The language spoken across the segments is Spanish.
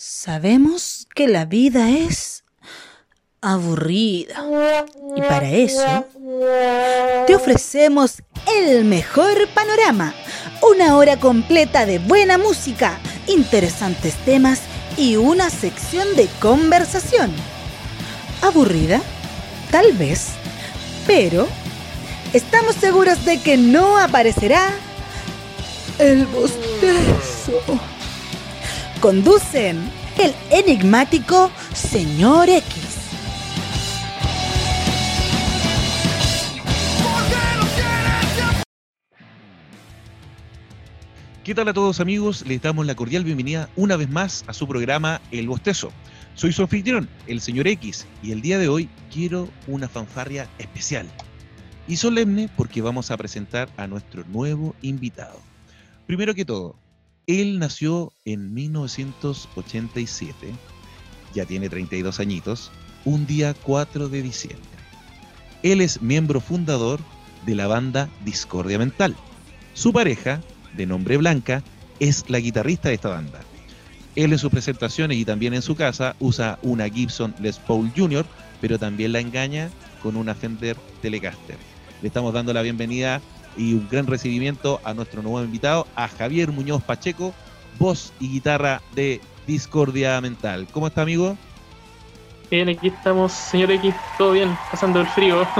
Sabemos que la vida es aburrida. Y para eso te ofrecemos el mejor panorama. Una hora completa de buena música, interesantes temas y una sección de conversación. ¿Aburrida? Tal vez. Pero estamos seguros de que no aparecerá el bostezo. Conducen el enigmático Señor X. ¿Qué tal a todos amigos? Les damos la cordial bienvenida una vez más a su programa El Bostezo. Soy su anfitrión, el señor X, y el día de hoy quiero una fanfarria especial y solemne porque vamos a presentar a nuestro nuevo invitado. Primero que todo, él nació en 1987, ya tiene 32 añitos, un día 4 de diciembre. Él es miembro fundador de la banda Discordia Mental. Su pareja, de nombre Blanca, es la guitarrista de esta banda. Él en sus presentaciones y también en su casa usa una Gibson Les Paul Jr., pero también la engaña con una Fender Telecaster. Le estamos dando la bienvenida y un gran recibimiento a nuestro nuevo invitado, a Javier Muñoz Pacheco, voz y guitarra de Discordia Mental. ¿Cómo está, amigo? Bien, aquí estamos, señor X, todo bien, pasando el frío.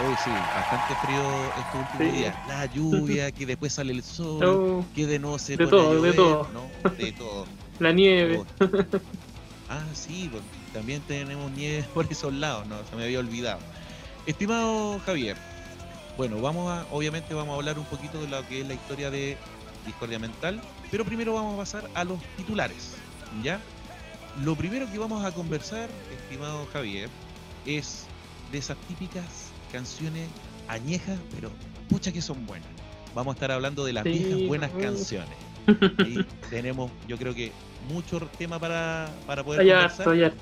Hoy sí, bastante frío estos últimos días. La lluvia, que después sale el sol, Oh, que de no se de todo, de todo. ¿no? De todo. la nieve. Ah, sí, también tenemos nieve por esos lados, no, se me había olvidado. Estimado Javier, bueno, vamos a, obviamente vamos a hablar un poquito de lo que es la historia de Discordia Mental, pero primero vamos a pasar a los titulares, ¿ya? Lo primero que vamos a conversar, estimado Javier, es de esas típicas canciones añejas, pero pucha que son buenas. Vamos a estar hablando de las Sí, viejas buenas canciones. Ahí tenemos, yo creo que mucho tema para, para poder Allá conversar. allá.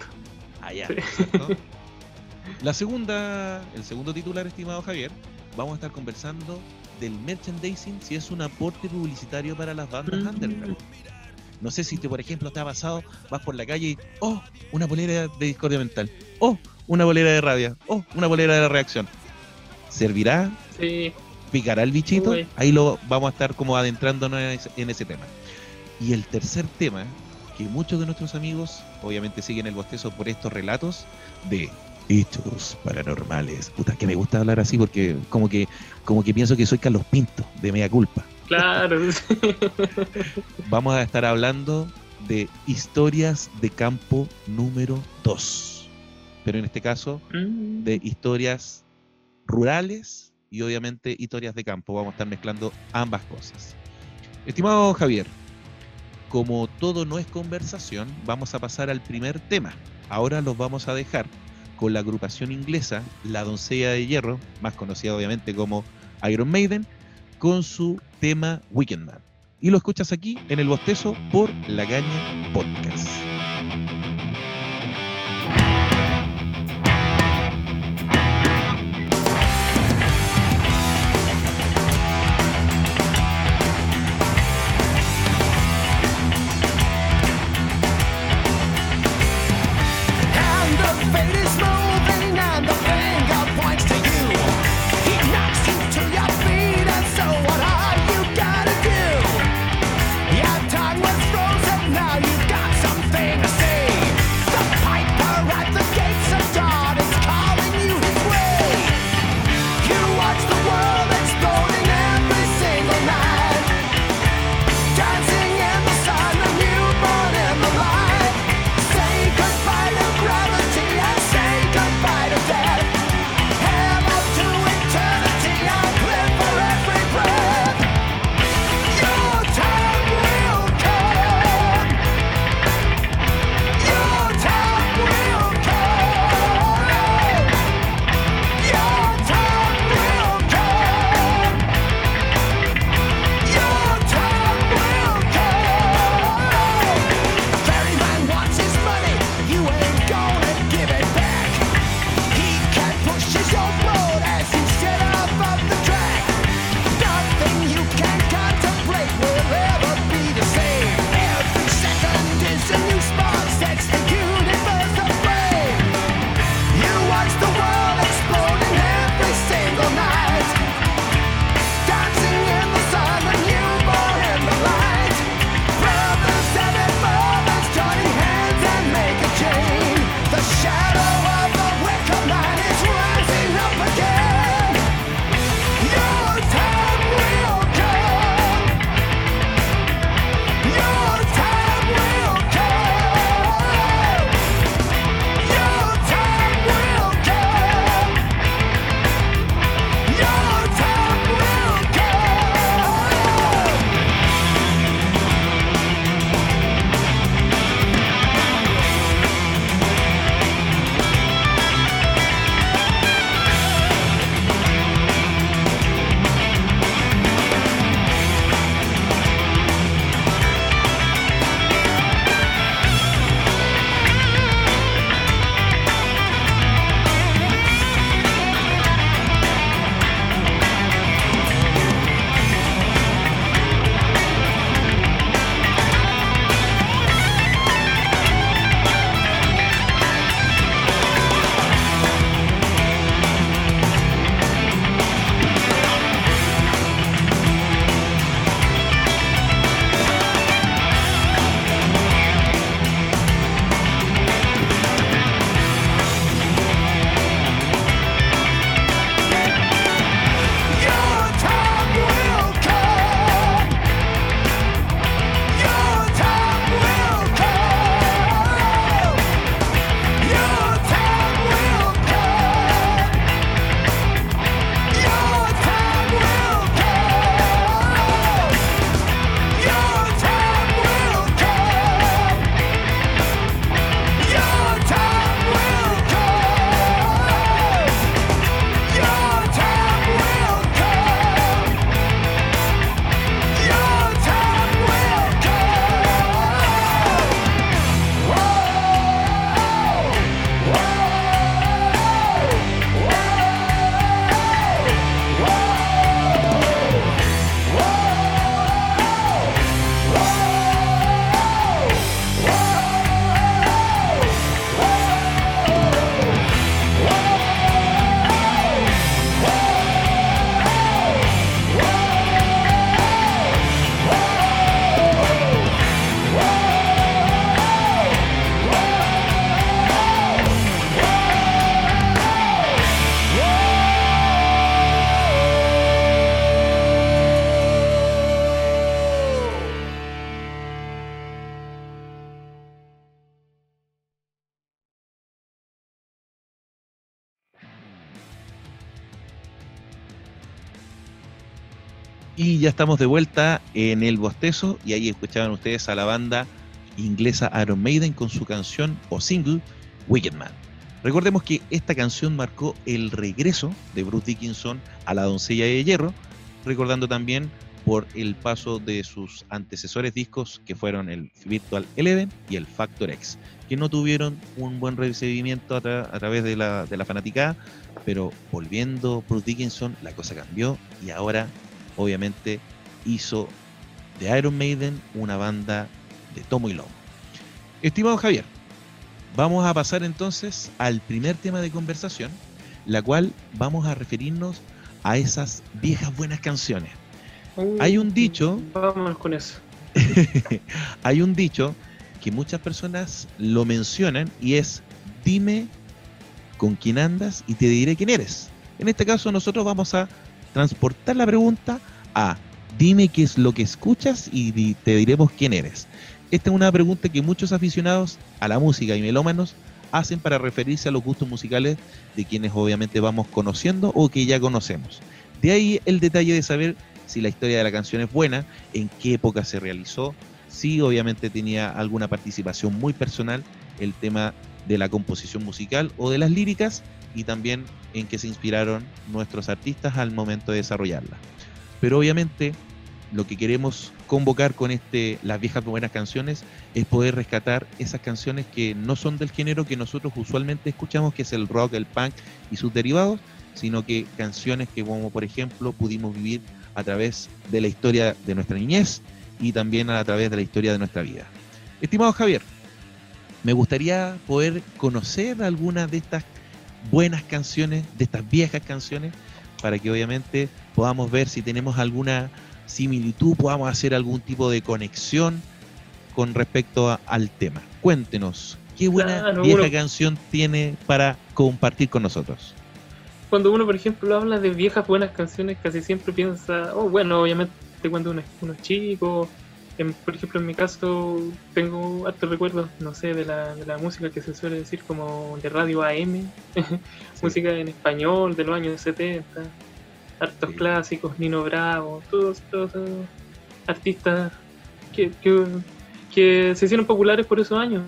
Allá, Sí. ¿cierto? La segunda, el segundo titular, estimado Javier, vamos a estar conversando del merchandising si es un aporte publicitario para las bandas Mm. underground. No sé si te, por ejemplo, te ha pasado, vas por la calle y, oh, una bolera de discordia mental, oh, una bolera de rabia, oh, una bolera de la reacción. ¿Servirá? Sí, ¿Picará el bichito? Uy. Ahí lo vamos a estar como adentrándonos en ese, en ese tema. Y el tercer tema, que muchos de nuestros amigos obviamente siguen el bostezo por estos relatos de hechos paranormales. Puta, que me gusta hablar así porque como que, como que pienso que soy Carlos Pinto, de Mea Culpa. claro. Vamos a estar hablando de historias de campo número 2. Pero en este caso, Mm, de historias rurales y obviamente historias de campo. Vamos a estar mezclando ambas cosas. Estimado Javier, como todo no es conversación, vamos a pasar al primer tema. Ahora los vamos a dejar con la agrupación inglesa La Doncella de Hierro, más conocida obviamente como Iron Maiden, con su tema Weekend Man. Y lo escuchas aquí en el bostezo por La Caña Podcast. Y ya estamos de vuelta en el bostezo y ahí escuchaban ustedes a la banda inglesa Iron Maiden con su canción o single Wicked Man. Recordemos que esta canción marcó el regreso de Bruce Dickinson a la doncella de hierro, recordando también por el paso de sus antecesores discos que fueron el Virtual Eleven y el Factor X, que no tuvieron un buen recibimiento a, tra- a través de la, de la fanaticada, pero volviendo Bruce Dickinson la cosa cambió y ahora obviamente hizo de Iron Maiden una banda de tomo y lomo. Estimado Javier, vamos a pasar entonces al primer tema de conversación, la cual vamos a referirnos a esas viejas buenas canciones. Hay un dicho- Vámonos con eso. Hay un dicho que muchas personas lo mencionan y es dime con quién andas y te diré quién eres. En este caso nosotros vamos a transportar la pregunta a dime qué es lo que escuchas y te diremos quién eres. Esta es una pregunta que muchos aficionados a la música y melómanos hacen para referirse a los gustos musicales de quienes obviamente vamos conociendo o que ya conocemos. De ahí el detalle de saber si la historia de la canción es buena, en qué época se realizó, si obviamente tenía alguna participación muy personal, el tema de la composición musical o de las líricas y también en qué se inspiraron nuestros artistas al momento de desarrollarla. Pero obviamente lo que queremos convocar con este las viejas buenas canciones es poder rescatar esas canciones que no son del género que nosotros usualmente escuchamos, que es el rock, el punk y sus derivados, sino que canciones que como por ejemplo pudimos vivir a través de la historia de nuestra niñez y también a través de la historia de nuestra vida. Estimado Javier, me gustaría poder conocer algunas de estas buenas canciones, de estas viejas canciones, para que obviamente podamos ver si tenemos alguna similitud, podamos hacer algún tipo de conexión con respecto a- al tema. Cuéntenos, ¿qué buena Claro, vieja uno- canción tiene para compartir con nosotros? Cuando uno, por ejemplo, habla de viejas buenas canciones, casi siempre piensa, oh, bueno, obviamente cuando uno, es- uno es chico, en- por ejemplo, en mi caso, tengo hartos recuerdos, no sé, de la, de la música que se suele decir como de radio AM, música en español de los años 70, hartos Sí. clásicos, Nino Bravo, todos todos esos artistas que, que, que se hicieron populares por esos años.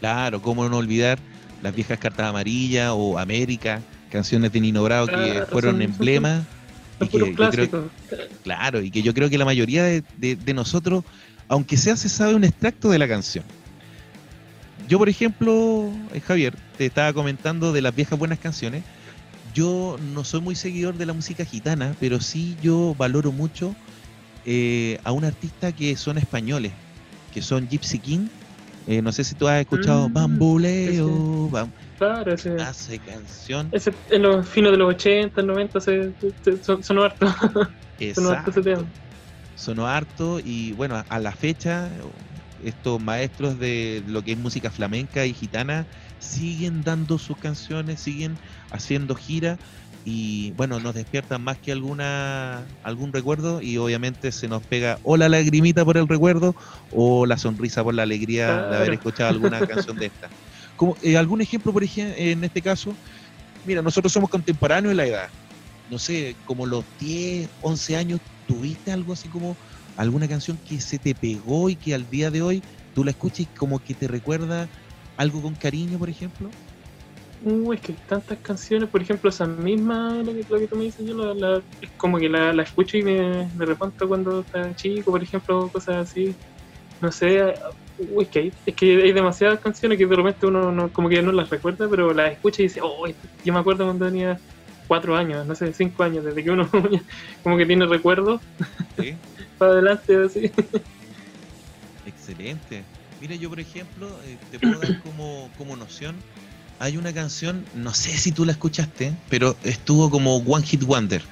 Claro, cómo no olvidar las viejas cartas amarillas o América, canciones de Nino Bravo que Claro, fueron son- emblemas. Y que creo- claro, y que yo creo que la mayoría de, de- de nosotros, aunque sea, se sabe un extracto de la canción. Yo, por ejemplo, eh, Javier, te estaba comentando de las viejas buenas canciones. Yo no soy muy seguidor de la música gitana, pero sí yo valoro mucho eh, a un artista que son españoles, que son Gypsy King. Eh, no sé si tú has escuchado Mm, Bamboleo, bam- Claro, ese, hace canción. ese, en los finos de los 80, 90 se, se- son, sonó harto. sonó harto ese tema. sonó harto y bueno, a la fecha estos maestros de lo que es música flamenca y gitana siguen dando sus canciones, siguen haciendo gira y bueno, nos despiertan más que alguna algún recuerdo y obviamente se nos pega o la lagrimita por el recuerdo o la sonrisa por la alegría de haber escuchado alguna canción de esta. Eh, algún ejemplo, por ejemplo, en este caso, mira, nosotros somos contemporáneos en la edad. No sé, como los 10, 11 años, ¿tuviste algo así como alguna canción que se te pegó y que al día de hoy tú la escuchas y como que te recuerda algo con cariño, por ejemplo? Uh, es que hay tantas canciones, por ejemplo, esa misma, la que, tú me dices, yo la, la- es como que la, la escucho y me, me reponto cuando estaba chico, por ejemplo, cosas así. No sé, es, que hay, es que hay demasiadas canciones que de repente uno no, como que no las recuerda, pero las escucha y dice, oh, yo me acuerdo cuando tenía cuatro años, no sé, cinco años, desde que uno como que tiene recuerdos ¿Sí? para adelante, así. Excelente. Mira, yo por ejemplo, eh, te puedo dar como, como noción, hay una canción, no sé si tú la escuchaste, pero estuvo como One Hit Wonder.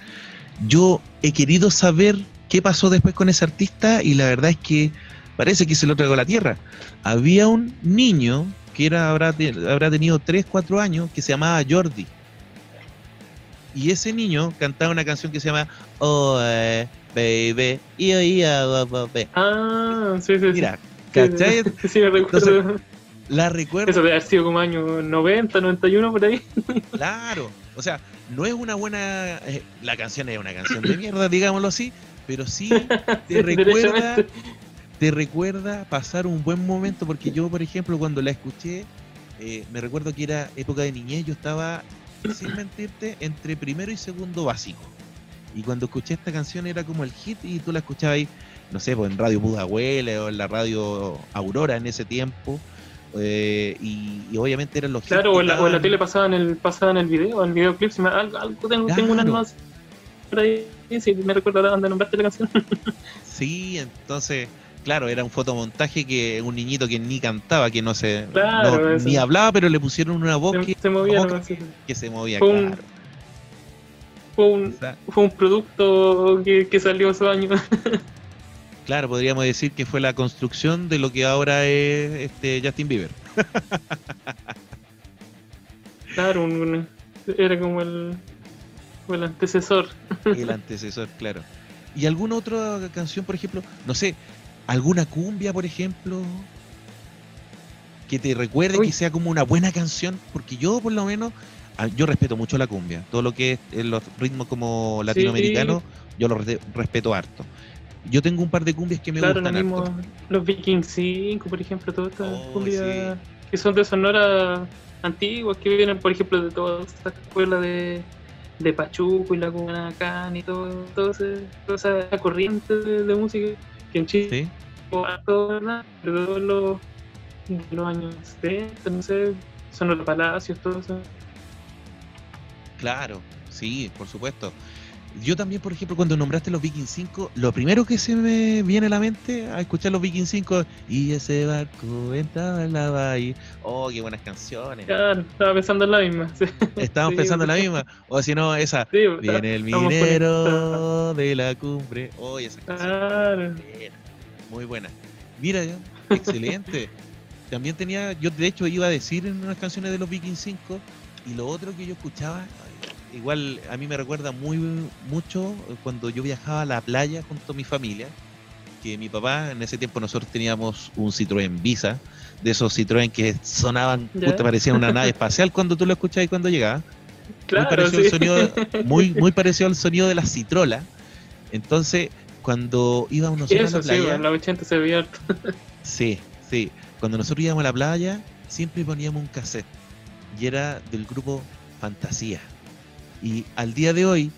Yo he querido saber qué pasó después con ese artista y la verdad es que parece que se lo tragó la tierra. Había un niño que era, habrá, habrá tenido 3, 4 años que se llamaba Jordi. Y ese niño cantaba una canción que se llama Oh, eh, baby, oh, baby. Ah, sí, sí. Mira, Sí, ¿cachai? Sí, sí, me recuerdo. La recuerdo, Eso debe haber sido como año 90, 91 por ahí. claro. O sea, no es una buena. eh, la canción es una canción de mierda, digámoslo así, pero sí te recuerda. Te recuerda pasar un buen momento, porque yo, por ejemplo, cuando la escuché, eh, me recuerdo que era época de niñez, yo estaba, sin mentirte, entre primero y segundo básico. Y cuando escuché esta canción era como el hit y tú la escuchabas ahí, no sé, pues en Radio Pudahuele o en la radio Aurora en ese tiempo. eh, y, y obviamente eran los Claro, o en la, o en la tele pasaban el, pasaban el video, el videoclip, si me, algo, algo tengo, tengo Claro. más por ahí, si me recuerda donde nombraste la canción. Sí, entonces, claro, era un fotomontaje que un niñito que ni cantaba, que no se Claro, no- ni hablaba, pero le pusieron una voz se, que, se movía sí. que se movía, Fue un- claro. Fue O un, fue un producto que, que salió esos años. claro, podríamos decir que fue la construcción de lo que ahora es este Justin Bieber. claro, un- un- era como el, el antecesor. el antecesor, claro. ¿Y alguna otra canción, por ejemplo? No sé, alguna cumbia, por ejemplo, que te recuerde Uy. que sea como una buena canción? Porque yo, por lo menos, ah, yo respeto mucho la cumbia. Todo lo que es eh, los ritmos como latinoamericanos, yo lo re- respeto harto. Yo tengo un par de cumbias que me claro, lo gustan mismo, harto. los Vikings 5, por ejemplo, todas estas Oh, cumbias que son de Sonora antiguas, que vienen, por ejemplo, de toda esta escuela de, de Pachuco y la Cubanacán y todo, todo ese- toda esa corriente de, de música que en Chile ¿Sí? ¿verdad? Pero los, de los años 70, no sé, Sonora Palacios, todo eso. Claro, sí, por supuesto. Yo también, por ejemplo, cuando nombraste los Vikings 5, lo primero que se me viene a la mente a escuchar los Vikings 5 y ese barco entraba en la bahía. Oh, qué buenas canciones. Claro, estaba pensando en la misma. Sí, Estábamos Sí, pensando en la misma. O si no, esa. Viene el minero de la cumbre. Oh, esa canción. Claro. Muy buena. Mira, excelente. También tenía, yo de hecho iba a decir en unas canciones de los Vikings 5 y lo otro que yo escuchaba, igual a mí me recuerda muy mucho cuando yo viajaba a la playa junto a mi familia, que mi papá, en ese tiempo nosotros teníamos un Citroën Visa, de esos Citroën que sonaban, Ya. puta, parecían una nave espacial cuando tú lo escuchabas y cuando llegaba Claro, muy parecido sí. al sonido, muy, muy parecido al sonido de la citrola. Entonces, cuando íbamos nosotros Eso a la sí, playa, en la 80 se veía sí, sí, cuando nosotros íbamos a la playa, siempre poníamos un cassette y era del grupo Fantasía. Y al día de hoy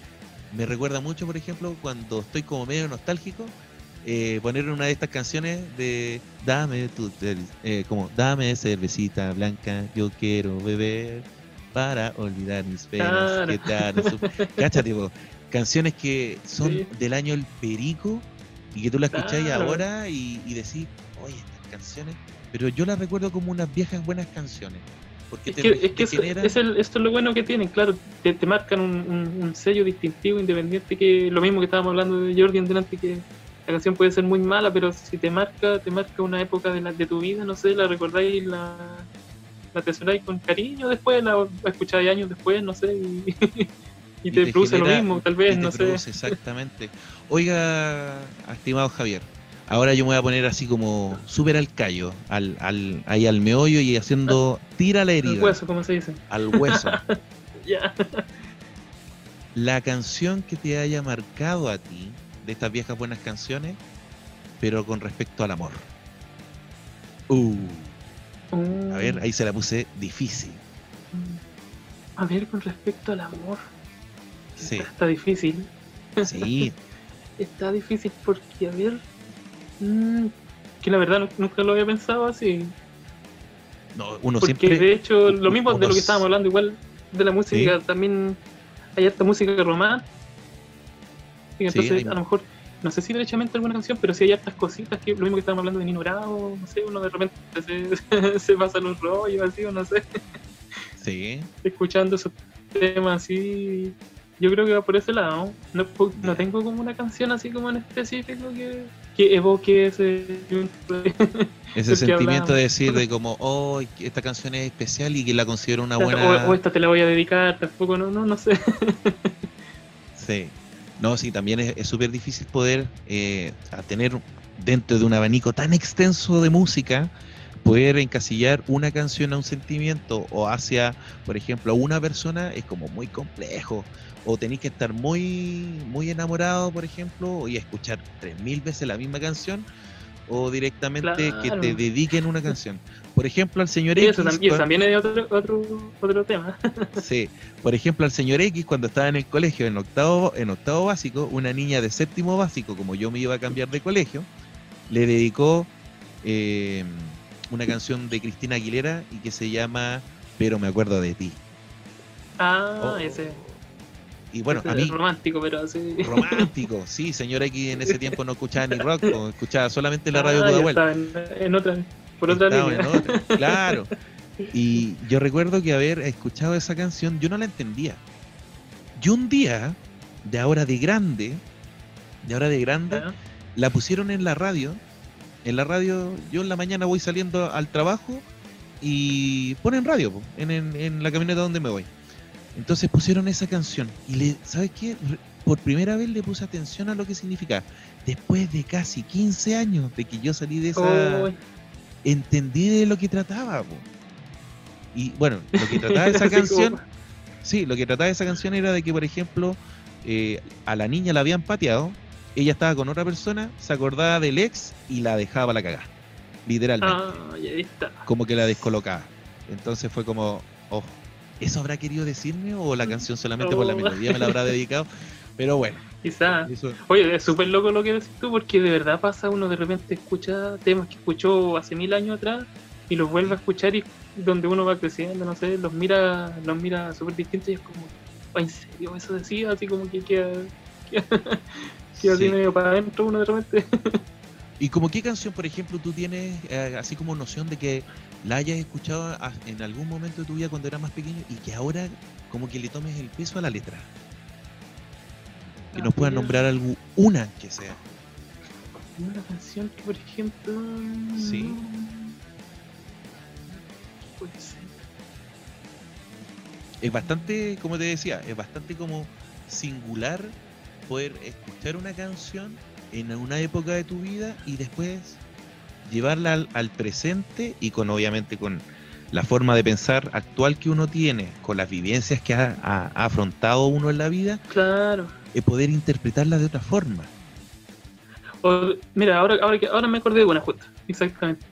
me recuerda mucho, por ejemplo, cuando estoy como medio nostálgico, eh, poner una de estas canciones de Dame tu eh, como Dame cervecita blanca, yo quiero beber para olvidar mis penas Claro. que te han su- Cáchate, po, canciones que son Sí. del año El Perico y que tú las escucháis Claro. ahora y, y decís, oye, estas canciones, pero yo las recuerdo como unas viejas buenas canciones. Porque Es te, que, re- es que te es el- esto es lo bueno que tienen, claro, te, te marcan un, un- un sello distintivo, independiente, que lo mismo que estábamos hablando de Jordi en delante, que la canción puede ser muy mala, pero si te marca, te marca una época de, la, de tu vida, no sé, la recordáis, la, la atesoráis con cariño después, la, la escucháis años después, no sé, y, y te, produce lo mismo, tal y vez, te no sé. exactamente. Oiga, estimado Javier, ahora yo me voy a poner así como súper al callo, al, al, ahí al meollo y haciendo tira la herida, hueso, como se dice. al hueso. Ya. la canción que te haya marcado a ti de estas viejas buenas canciones, pero con respecto al amor. Uh, a ver, ahí se la puse difícil. A ver, con respecto al amor. Sí, Está difícil. sí, Está difícil porque, a ver. Mm, que la verdad nu- nunca lo había pensado así. no, uno Porque siempre de hecho, lo mismo de lo que estábamos hablando, igual de la música, también hay harta música romántica. Entonces, hay- a lo mejor, no sé si derechamente alguna canción, pero sí hay hartas cositas que lo mismo que estábamos hablando de Nino Bravo, no sé, uno de repente se, se pasa los rollos así, o no sé, sí, escuchando esos temas así. Yo creo que va por ese lado. No, no tengo como una canción así como en específico que, que evoque ese. ese sentimiento de decir de como, oh, esta canción es especial y que la considero una buena... o esta te la voy a dedicar, tampoco, no, no, no sé. Sí. No, sí, también es es súper difícil poder eh, a tener dentro de un abanico tan extenso de música, poder encasillar una canción a un sentimiento o hacia, por ejemplo, a una persona es como muy complejo, o tenéis que estar muy, muy enamorado, por ejemplo, y escuchar tres mil veces la misma canción, o directamente que te dediquen una canción. Por ejemplo, al señor Y X. eso, también, cuan- también es otro, otro, otro tema. Sí, por ejemplo, al señor X cuando estaba en el colegio en octavo, en octavo básico, una niña de séptimo básico, como yo me iba a cambiar de colegio, le dedicó eh, una canción de Cristina Aguilera y que se llama Pero me acuerdo de ti. Ah, Oh, ese. Y bueno, ese a mí romántico, pero así. romántico, sí, señor X en ese tiempo no escuchaba ni rock, escuchaba solamente la radio Ah, Pudahuel. en, en otra, por otra línea. en otra, claro. Y yo recuerdo que haber escuchado esa canción, yo no la entendía. Y un día, de ahora de grande, de ahora de grande, Ah, la pusieron en la radio. En la radio, yo en la mañana voy saliendo al trabajo y ponen radio en, en- en la camioneta donde me voy. Entonces pusieron esa canción y le, ¿sabes qué? Por primera vez le puse atención a lo que significa. Después de casi 15 años de que yo salí de esa, oh, entendí de lo que trataba. po. Y bueno, lo que trataba esa canción, sí, lo que trataba esa canción era de que, por ejemplo, eh, a la niña la habían pateado, ella estaba con otra persona, se acordaba del ex y la dejaba la cagada. Literalmente. Ah, ya está. Como que la descolocaba. Entonces fue como, oh, ¿eso habrá querido decirme o la canción solamente por la melodía me la habrá dedicado? Pero bueno, Quizá. eso, Oye, es súper loco lo que decís tú, porque de verdad pasa, uno de repente escucha temas que escuchó hace mil años atrás y los vuelve a escuchar y donde uno va creciendo, no sé, los mira, los mira súper distintos y es como, "Oh, ¿en serio eso decía? Así como que queda, queda, queda así Sí. medio para adentro uno de repente. ¿Y como qué canción, por ejemplo, tú tienes eh, así como noción de que la hayas escuchado en algún momento de tu vida cuando eras más pequeño y que ahora como que le tomes el peso a la letra? Que nos puedan nombrar algo, una que sea. Una canción que, por ejemplo... Sí. no- Puede ser. Es bastante, como te decía, es bastante como singular poder escuchar una canción en una época de tu vida y después llevarla al, al presente y con obviamente con la forma de pensar actual que uno tiene, con las vivencias que ha, ha- ha afrontado uno en la vida, Claro. eh, poder interpretarla de otra forma. O, mira, ahora, ahora, me acordé de una justa, exactamente.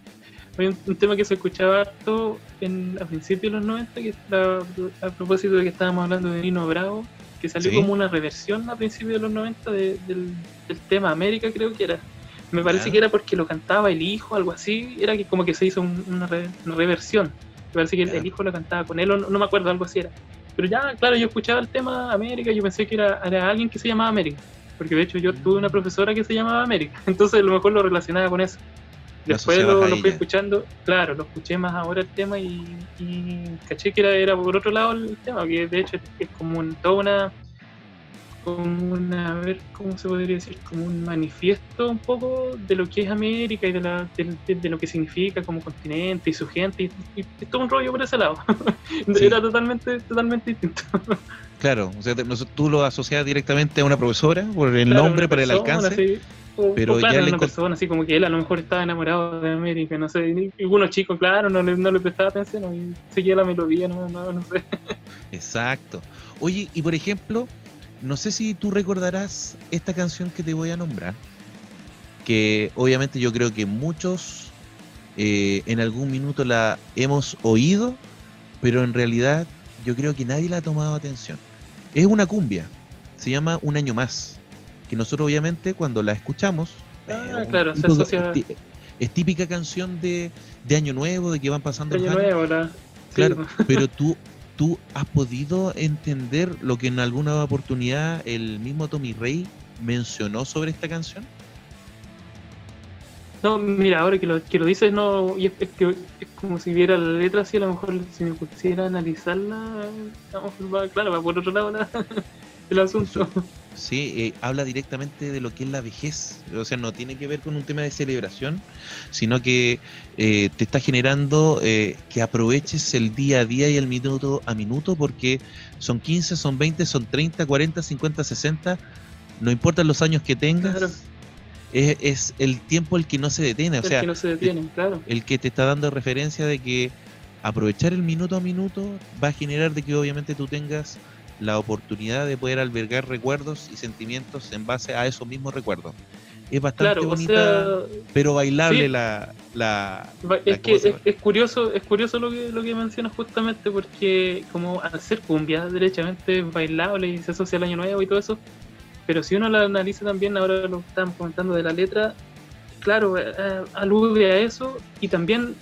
Hay un, un tema que se escuchaba harto en, a principios de los 90, que era a propósito de que estábamos hablando de Nino Bravo, que salió Sí. como una reversión a principios de los 90 de- del, del tema América, creo que era. Me parece que era porque lo cantaba el hijo, algo así, era que como que se hizo un- una, re- una reversión. Me parece que el hijo lo cantaba con él, o no, no me acuerdo, algo así era. Pero ya, claro, yo escuchaba el tema América, yo pensé que era, era alguien que se llamaba América. Porque de hecho yo tuve una profesora que se llamaba América, entonces a lo mejor lo relacionaba con eso. Después lo, lo fui escuchando, claro, lo escuché más ahora el tema y, y caché que era, era por otro lado el tema, que de hecho es como un, toda una, como una, a ver, ¿cómo se podría decir? Como un manifiesto un poco de lo que es América y de, la, de, de- de lo que significa como continente y su gente, y, todo un rollo por ese lado. Sí. Era totalmente, totalmente distinto. Claro, o sea, tú lo asocias directamente a una profesora por el Claro, nombre, por el alcance. O, pero o claro, ya le una persona así como que él a lo mejor estaba enamorado de América, no sé, y y uno chico, claro, no le, no le prestaba atención y seguía la melodía, no, no, no sé. Exacto. Oye, y por ejemplo, no sé si tú recordarás esta canción que te voy a nombrar, que obviamente yo creo que muchos eh, en algún minuto la hemos oído, pero en realidad yo creo que nadie la ha tomado atención. Es una cumbia, se llama Un año más, que nosotros obviamente cuando la escuchamos, Ah, claro, se asocia- es típica canción de, de Año Nuevo, de que van pasando Año nuevo, la- sí, Claro, pero tú, tú has podido entender lo que en alguna oportunidad el mismo Tommy Rey mencionó sobre esta canción. No, mira, ahora que lo, que lo dices, no, y es, es que es como si viera la letra así, a lo mejor si me pusiera a analizarla, mejor va, claro, va por otro lado la- el asunto. Sí, eh, habla directamente de lo que es la vejez. O sea, no tiene que ver con un tema de celebración, sino que eh, te está generando eh, que aproveches el día a día y el minuto a minuto, porque son 15, son 20, son 30, 40, 50, 60. No importan los años que tengas, Claro. es, es el tiempo el que no se detiene. O el sea, que no se detienen, claro. el que te está dando referencia de que aprovechar el minuto a minuto va a generar de que obviamente tú tengas la oportunidad de poder albergar recuerdos y sentimientos en base a esos mismos recuerdos. Es bastante Claro, o bonita, sea, pero bailable sí. la, la, Es que es, es curioso, es curioso lo que lo que mencionas justamente porque como al ser cumbia derechamente es bailable y se asocia al año nuevo y todo eso, pero si uno la analiza también, ahora lo que estábamos comentando de la letra, claro, eh, eh, alude a eso y también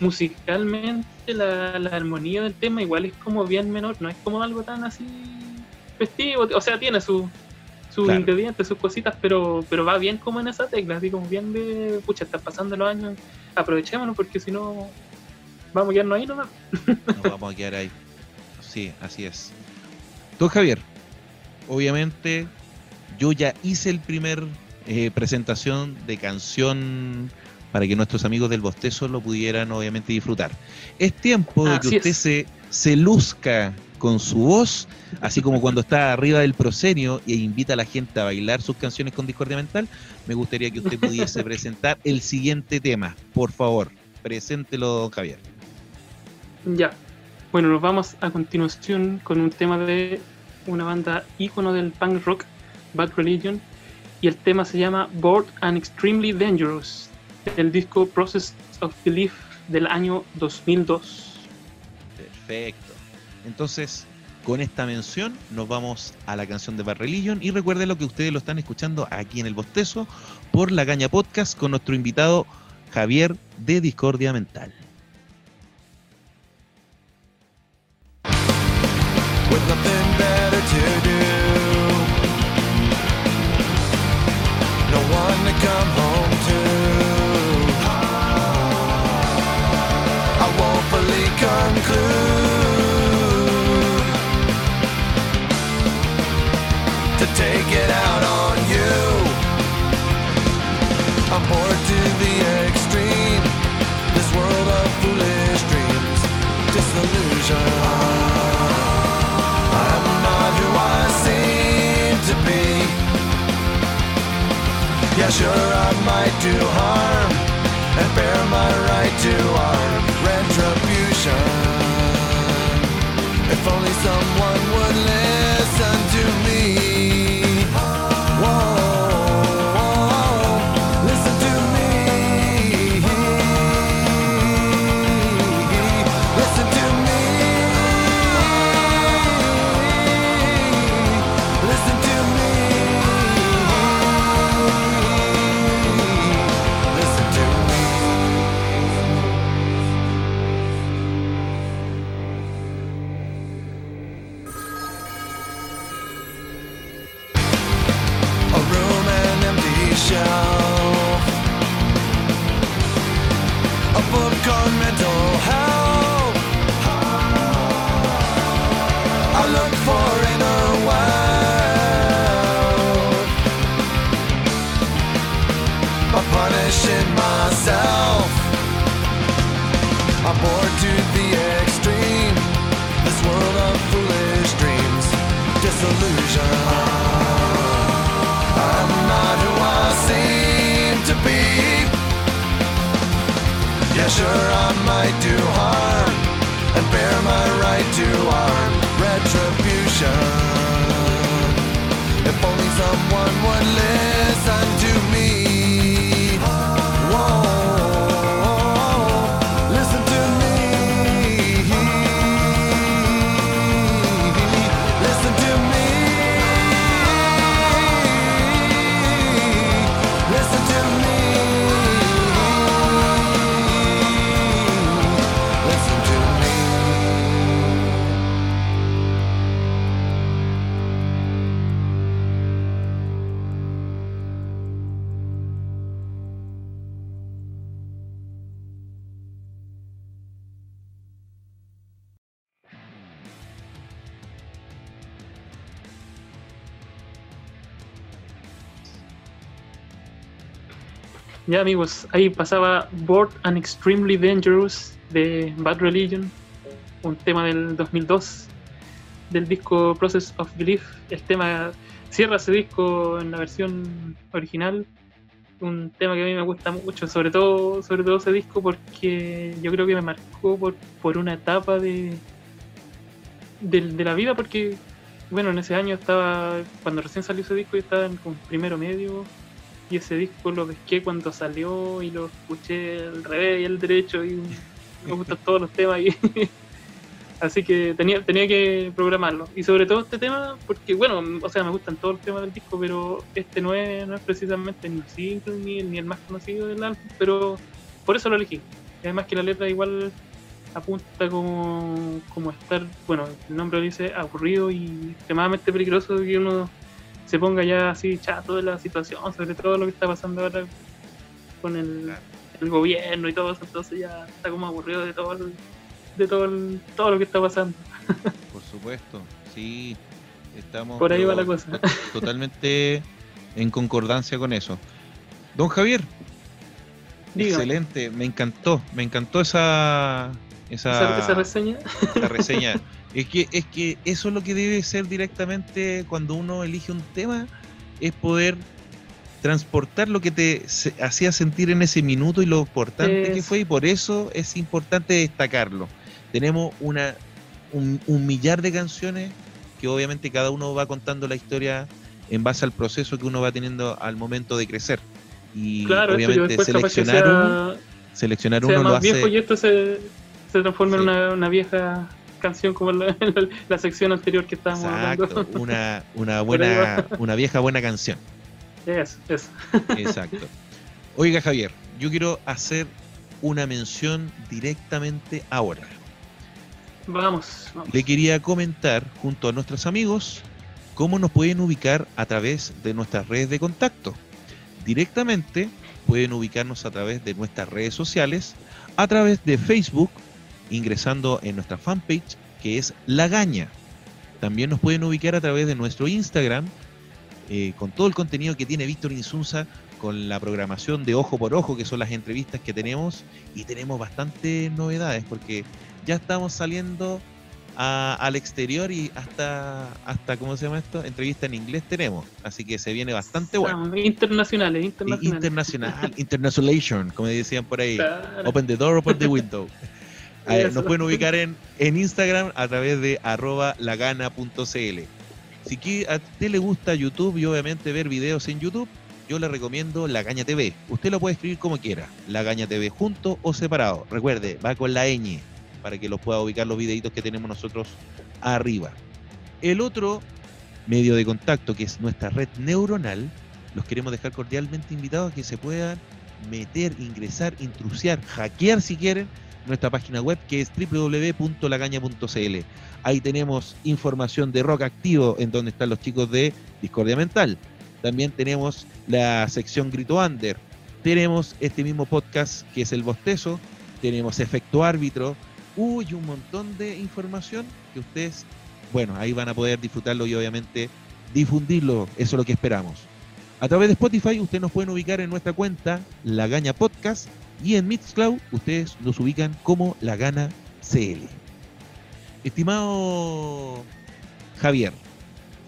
musicalmente la, la armonía del tema igual es como bien menor, no es como algo tan así festivo, o sea, tiene su sus Claro. ingredientes, sus cositas, pero pero va bien como en esa tecla, así como bien de, pucha, están pasando los años, aprovechémonos porque si no vamos a quedarnos ahí nomás. nos vamos a quedar ahí. Sí, así es. Don Javier, obviamente yo ya hice el primer eh, presentación de canción para que nuestros amigos del Bostezo lo pudieran obviamente disfrutar. Es tiempo de que Así usted es. se, se luzca con su voz, así como cuando está arriba del proscenio e invita a la gente a bailar sus canciones con discordia mental. Me gustaría que usted pudiese presentar el siguiente tema. Por favor, preséntelo, don Javier. Ya. Bueno, nos vamos a continuación con un tema de una banda ícono del punk rock, Bad Religion, y el tema se llama Bored and Extremely Dangerous, del disco Process of Belief del año 2002. Perfecto. Entonces, con esta mención nos vamos a la canción de Bad Religion y recuerden lo que ustedes lo están escuchando aquí en el Bostezo por La Caña Podcast con nuestro invitado Javier de Discordia Mental. with Yeah, sure, I might do harm and bear my right to arm retribution. If only someone would listen Sure, I might do harm and bear my right to arm retribution. If only someone would listen to me. Ya amigos, ahí pasaba Bored and Extremely Dangerous de Bad Religion, un tema del 2002 del disco Process of Belief. El tema cierra ese disco en la versión original, un tema que a mí me gusta mucho, sobre todo, sobre todo ese disco porque yo creo que me marcó por, por una etapa de, de, de la vida porque bueno, en ese año estaba, cuando recién salió ese disco, yo estaba en como primero medio, y ese disco lo pesqué cuando salió y lo escuché al revés y al derecho, y me gustan todos los temas, y así que tenía, tenía que programarlo. Y sobre todo este tema, porque bueno, o sea, me gustan todos los temas del disco, pero este no es, no es precisamente ni un single ni, ni el más conocido del álbum, pero por eso lo elegí. Además que la letra igual apunta como, como estar, bueno, el nombre lo dice, aburrido y extremadamente peligroso que uno se ponga ya así chato de la situación, sobre todo lo que está pasando ahora con el, gobierno y todo eso, entonces ya está como aburrido de todo el- de todo el- todo lo que está pasando. Por supuesto, sí. Estamos Por ahí va la cosa. to- totalmente en concordancia con eso. Don Javier, Dígame. excelente, me encantó, me encantó esa esa, Esa, reseña, esa reseña. es que es que eso es lo que debe ser directamente cuando uno elige un tema, es poder transportar lo que te hacía sentir en ese minuto y lo importante que fue y por eso es importante destacarlo. Tenemos una un, un millar de canciones que obviamente cada uno va contando la historia en base al proceso que uno va teniendo al momento de crecer. Y claro, obviamente seleccionar uno, seleccionar uno lo hace viejo y esto se, se transforma en una, una vieja canción como la, la sección anterior que estábamos Exacto, hablando. una, una buena, una vieja buena canción. Eso, eso. Exacto. Oiga, Javier, yo quiero hacer una mención directamente ahora. Vamos, vamos. Le quería comentar junto a nuestros amigos cómo nos pueden ubicar a través de nuestras redes de contacto. Directamente pueden ubicarnos a través de nuestras redes sociales, a través de Facebook, ingresando en nuestra fanpage que es La Gaña. También nos pueden ubicar a través de nuestro Instagram, eh, con todo el contenido que tiene Víctor Insunza, con la programación de Ojo por Ojo, que son las entrevistas que tenemos, y tenemos bastantes novedades, porque ya estamos saliendo a- al exterior y hasta, hasta, ¿cómo se llama esto? Entrevista en inglés tenemos, así que se viene bastante bueno. Internacionales, internacionales. internacional, internationalization, como decían por ahí. Claro. Open the door, open the window. Eso. nos pueden ubicar en, en Instagram a través de arroba lagana.cl. Si a usted le gusta YouTube y obviamente ver videos en YouTube, yo le recomiendo La Gaña TV. Usted lo puede escribir como quiera, La Gaña TV junto o separado. Recuerde, va con la ñ para que los pueda ubicar los videitos que tenemos nosotros arriba. El otro medio de contacto, que es nuestra red neuronal, los queremos dejar cordialmente invitados a que se puedan meter, ingresar, intrusiar, hackear si quieren nuestra página web que es www.lagaña.cl. Ahí tenemos información de rock activo en donde están los chicos de Discordia Mental. También tenemos la sección Grito Under. Tenemos este mismo podcast que es El Bostezo. Tenemos Efecto Árbitro. Uy, un montón de información que ustedes, bueno, ahí van a poder disfrutarlo y obviamente difundirlo. Eso es lo que esperamos. A través de Spotify ustedes nos pueden ubicar en nuestra cuenta La Gaña Podcast y en Mixcloud ustedes nos ubican como La Gana CL. Estimado Javier,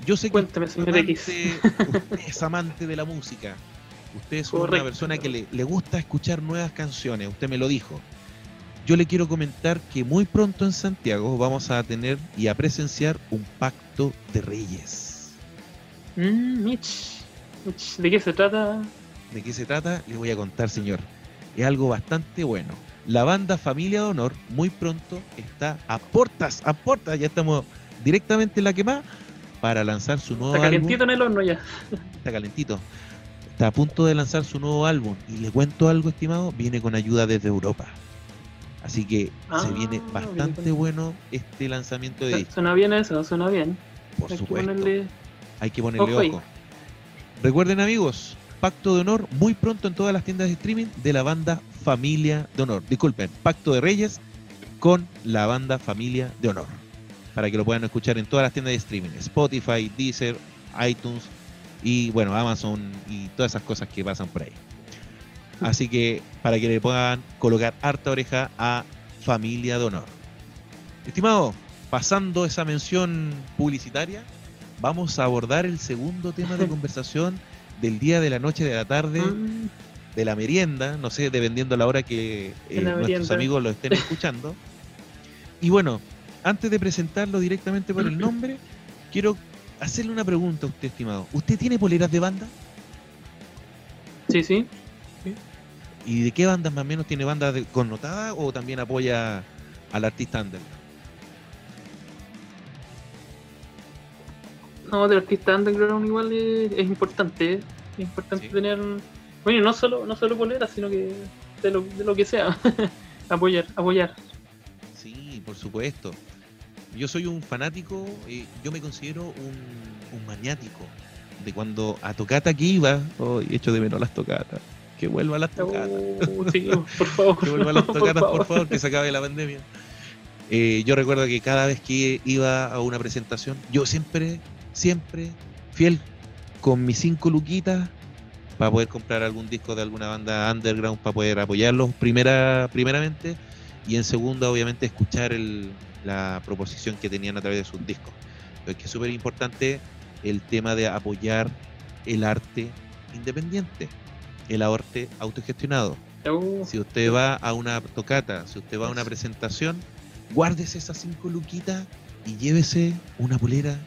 yo sé que usted es X. amante- usted es amante de la música. Usted es una persona que le, le gusta escuchar nuevas canciones, usted me lo dijo. Yo le quiero comentar que muy pronto en Santiago vamos a tener y a presenciar un pacto de reyes. Mm, Mitch. Mitch, ¿De qué se trata? ¿De qué se trata? Le voy a contar, señor. Es algo bastante bueno. La banda Familia de Honor muy pronto está a portas, a portas, ya estamos directamente en la quemada para lanzar su nuevo Está álbum. calientito en el horno ya. Está calentito. Está a punto de lanzar su nuevo álbum. Y le cuento algo, estimado, viene con ayuda desde Europa. Así que Ah, se viene viene bastante con- bueno este lanzamiento de disco, Suena bien eso, suena bien. por Hay que supuesto. ponerle Hay que ponerle ojo. Recuerden amigos, Pacto de Honor muy pronto en todas las tiendas de streaming de la banda Familia de Honor. Disculpen, Pacto de Reyes con la banda Familia de Honor. Para que lo puedan escuchar en todas las tiendas de streaming. Spotify, Deezer, iTunes y bueno, Amazon y todas esas cosas que pasan por ahí. Así que para que le puedan colocar harta oreja a Familia de Honor. Estimado, pasando esa mención publicitaria, vamos a abordar el segundo tema de conversación del día, de la noche, de la tarde, Mm, de la merienda, no sé, dependiendo la hora que eh, la nuestros amigos lo estén escuchando. Y bueno, antes de presentarlo directamente por el nombre, quiero hacerle una pregunta a usted, estimado. ¿Usted tiene poleras de banda? Sí, sí. ¿Y de qué bandas más o menos tiene bandas connotadas o también apoya al artista under? No, del artista underground igual es, es importante. ¿eh? Es importante Sí. tener. Bueno, no solo, no solo poleras, sino que de lo, de lo que sea. apoyar, apoyar. Sí, por supuesto. Yo soy un fanático, eh, yo me considero un, un maniático de cuando a tocata que iba, oh, echo de menos las tocatas, que vuelva a las tocatas. Oh, sí, por favor. que vuelva a las tocatas, por favor. favor, que se acabe la pandemia. Eh, yo recuerdo que cada vez que iba a una presentación, yo siempre, siempre fiel con mis cinco luquitas para poder comprar algún disco de alguna banda underground para poder apoyarlos primera, primeramente y en segunda obviamente escuchar el- la proposición que tenían a través de sus discos. Pero es que es súper importante el tema de apoyar el arte independiente, el arte autogestionado. Oh, Si usted va a una tocata, si usted va a una presentación, guárdese esas cinco luquitas y llévese una polera.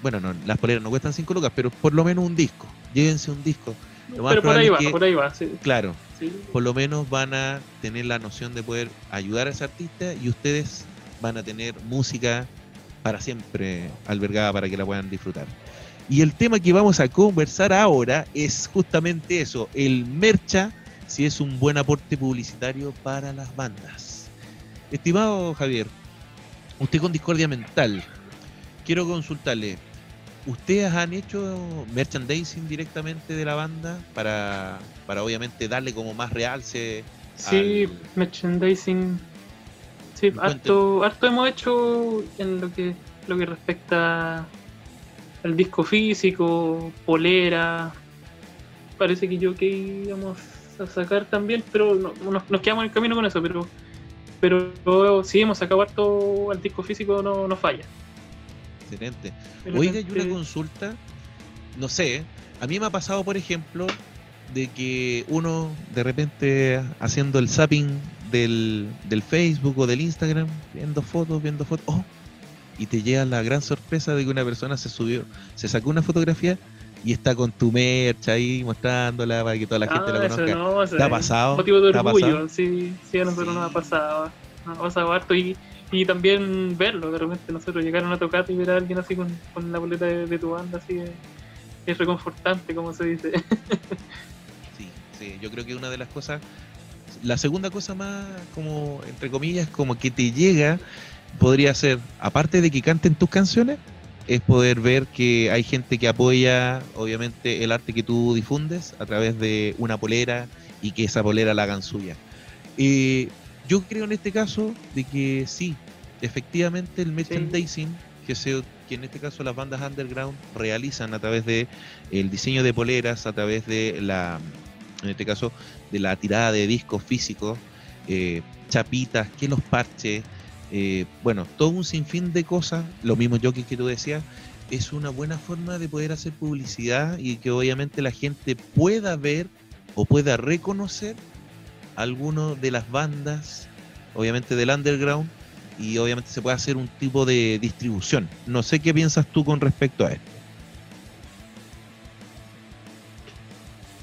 Bueno, no, las poleras no cuestan cinco lucas, pero por lo menos un disco. Llévense un disco. Lo más pero por ahí es va, que- por ahí va. Sí, Claro, sí. por lo menos van a tener la noción de poder ayudar a ese artista y ustedes van a tener música para siempre albergada para que la puedan disfrutar. Y el tema que vamos a conversar ahora es justamente eso, el mercha, si es un buen aporte publicitario para las bandas. Estimado Javier, usted con Discordia Mental, quiero consultarle, ¿ustedes han hecho merchandising directamente de la banda para, para obviamente darle como más realce? Sí, al- merchandising. Sí, harto, harto hemos hecho en lo que lo que respecta al disco físico, polera. Parece que yo que íbamos a sacar también, pero no- nos, nos quedamos en el camino con eso, pero pero sí hemos sacado harto al disco físico, no, no falla. Excelente. Oiga, y repente- una consulta, no sé, a mí me ha pasado, por ejemplo, de que uno de repente haciendo el zapping del, del Facebook o del Instagram, viendo fotos, viendo fotos, oh, y te llega la gran sorpresa de que una persona se subió, se sacó una fotografía y está con tu merch ahí mostrándola para que toda la gente la Ah, eso conozca. no, eso ¿Te ha pasado? Motivo de ¿Te ha orgullo, sí, sí, a nosotros nos ha Sí. pasado. Nos ha pasado harto y, y también verlo, de repente nosotros llegar a tocata y ver a alguien así con, con la boleta de, tu banda, así es, es reconfortante, como se dice. Sí, sí, yo creo que una de las cosas, la segunda cosa más, como, entre comillas, como que te llega, podría ser, aparte de que canten tus canciones, es poder ver que hay gente que apoya, obviamente, el arte que tú difundes a través de una polera y que esa polera la hagan suya. Eh, yo creo en este caso de que sí, efectivamente el merchandising que se que en este caso las bandas underground realizan a través de el diseño de poleras, a través de la, en este caso, de la tirada de discos físicos, eh, chapitas, que los parches, eh, bueno, todo un sinfín de cosas, lo mismo yo que, que tú decías, es una buena forma de poder hacer publicidad y que obviamente la gente pueda ver o pueda reconocer alguno de las bandas, obviamente del underground, y obviamente se puede hacer un tipo de distribución. No sé qué piensas tú con respecto a esto.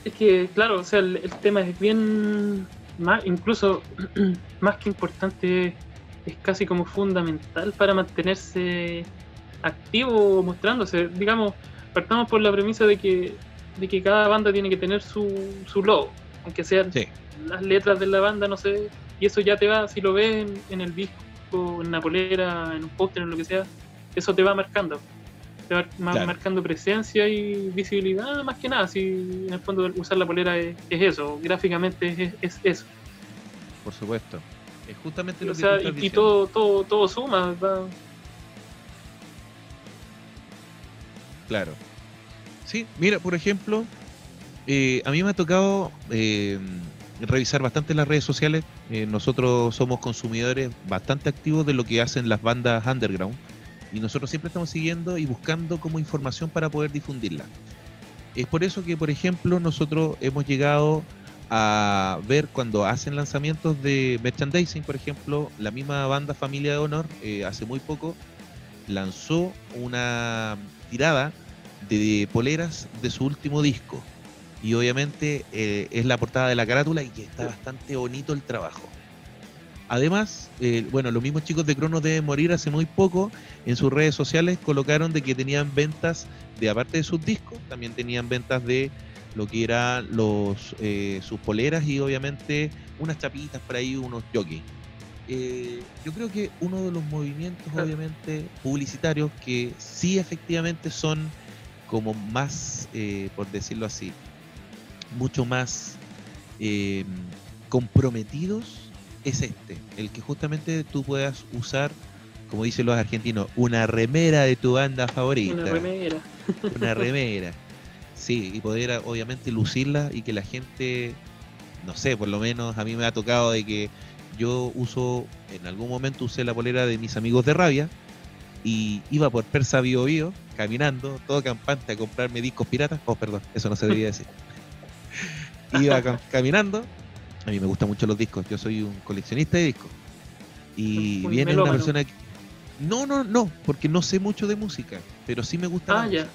Es que, claro, o sea, el, el tema es bien, más, incluso más que importante, es casi como fundamental para mantenerse activo mostrándose. Digamos, partamos por la premisa de que, de que cada banda tiene que tener su, su logo, aunque sean Sí. Las letras de la banda, no sé, y eso ya te va, si lo ves en, en el disco, en una polera, en un póster, en lo que sea, eso te va marcando. Te va Claro. marcando presencia y visibilidad, más que nada. Si en el fondo usar la polera es, es eso, gráficamente es, es eso. Por supuesto. Es justamente lo O que sea, tú y, estás y diciendo. todo, todo, todo suma. va- Claro. Sí, mira, por ejemplo, eh, a mí me ha tocado eh, revisar bastante las redes sociales. Eh, nosotros somos consumidores bastante activos de lo que hacen las bandas underground y nosotros siempre estamos siguiendo y buscando como información para poder difundirla. Es por eso que, por ejemplo, nosotros hemos llegado a ver cuando hacen lanzamientos de merchandising, por ejemplo, la misma banda Familia de Honor, eh, hace muy poco, lanzó una tirada de poleras de su último disco. Y obviamente eh, es la portada de la carátula y que está bastante bonito el trabajo. Además, eh, bueno, los mismos chicos de Cronos deben morir hace muy poco en sus redes sociales colocaron de que tenían ventas de aparte de sus discos, también tenían ventas de lo que eran los eh, sus poleras y obviamente unas chapitas por ahí, unos jockeys. Eh, yo creo que uno de los movimientos obviamente publicitarios que sí efectivamente son como más, por decirlo así, mucho más eh, comprometidos es este, el que justamente tú puedas usar, como dicen los argentinos, una remera de tu banda favorita. Una remera. Una remera. Sí, y poder a- obviamente lucirla y que la gente, no sé, por lo menos a mí me ha tocado de que yo uso, en algún momento usé la polera de mis amigos de rabia y iba por Persa Bio Bio caminando, todo campante a comprarme discos piratas. Oh, perdón, eso no se debía decir. iba cam- caminando, a mí me gustan mucho los discos, yo soy un coleccionista de discos. Y viene una persona que... No, no, no, porque no sé mucho de música, pero sí me gusta la Ah, ya.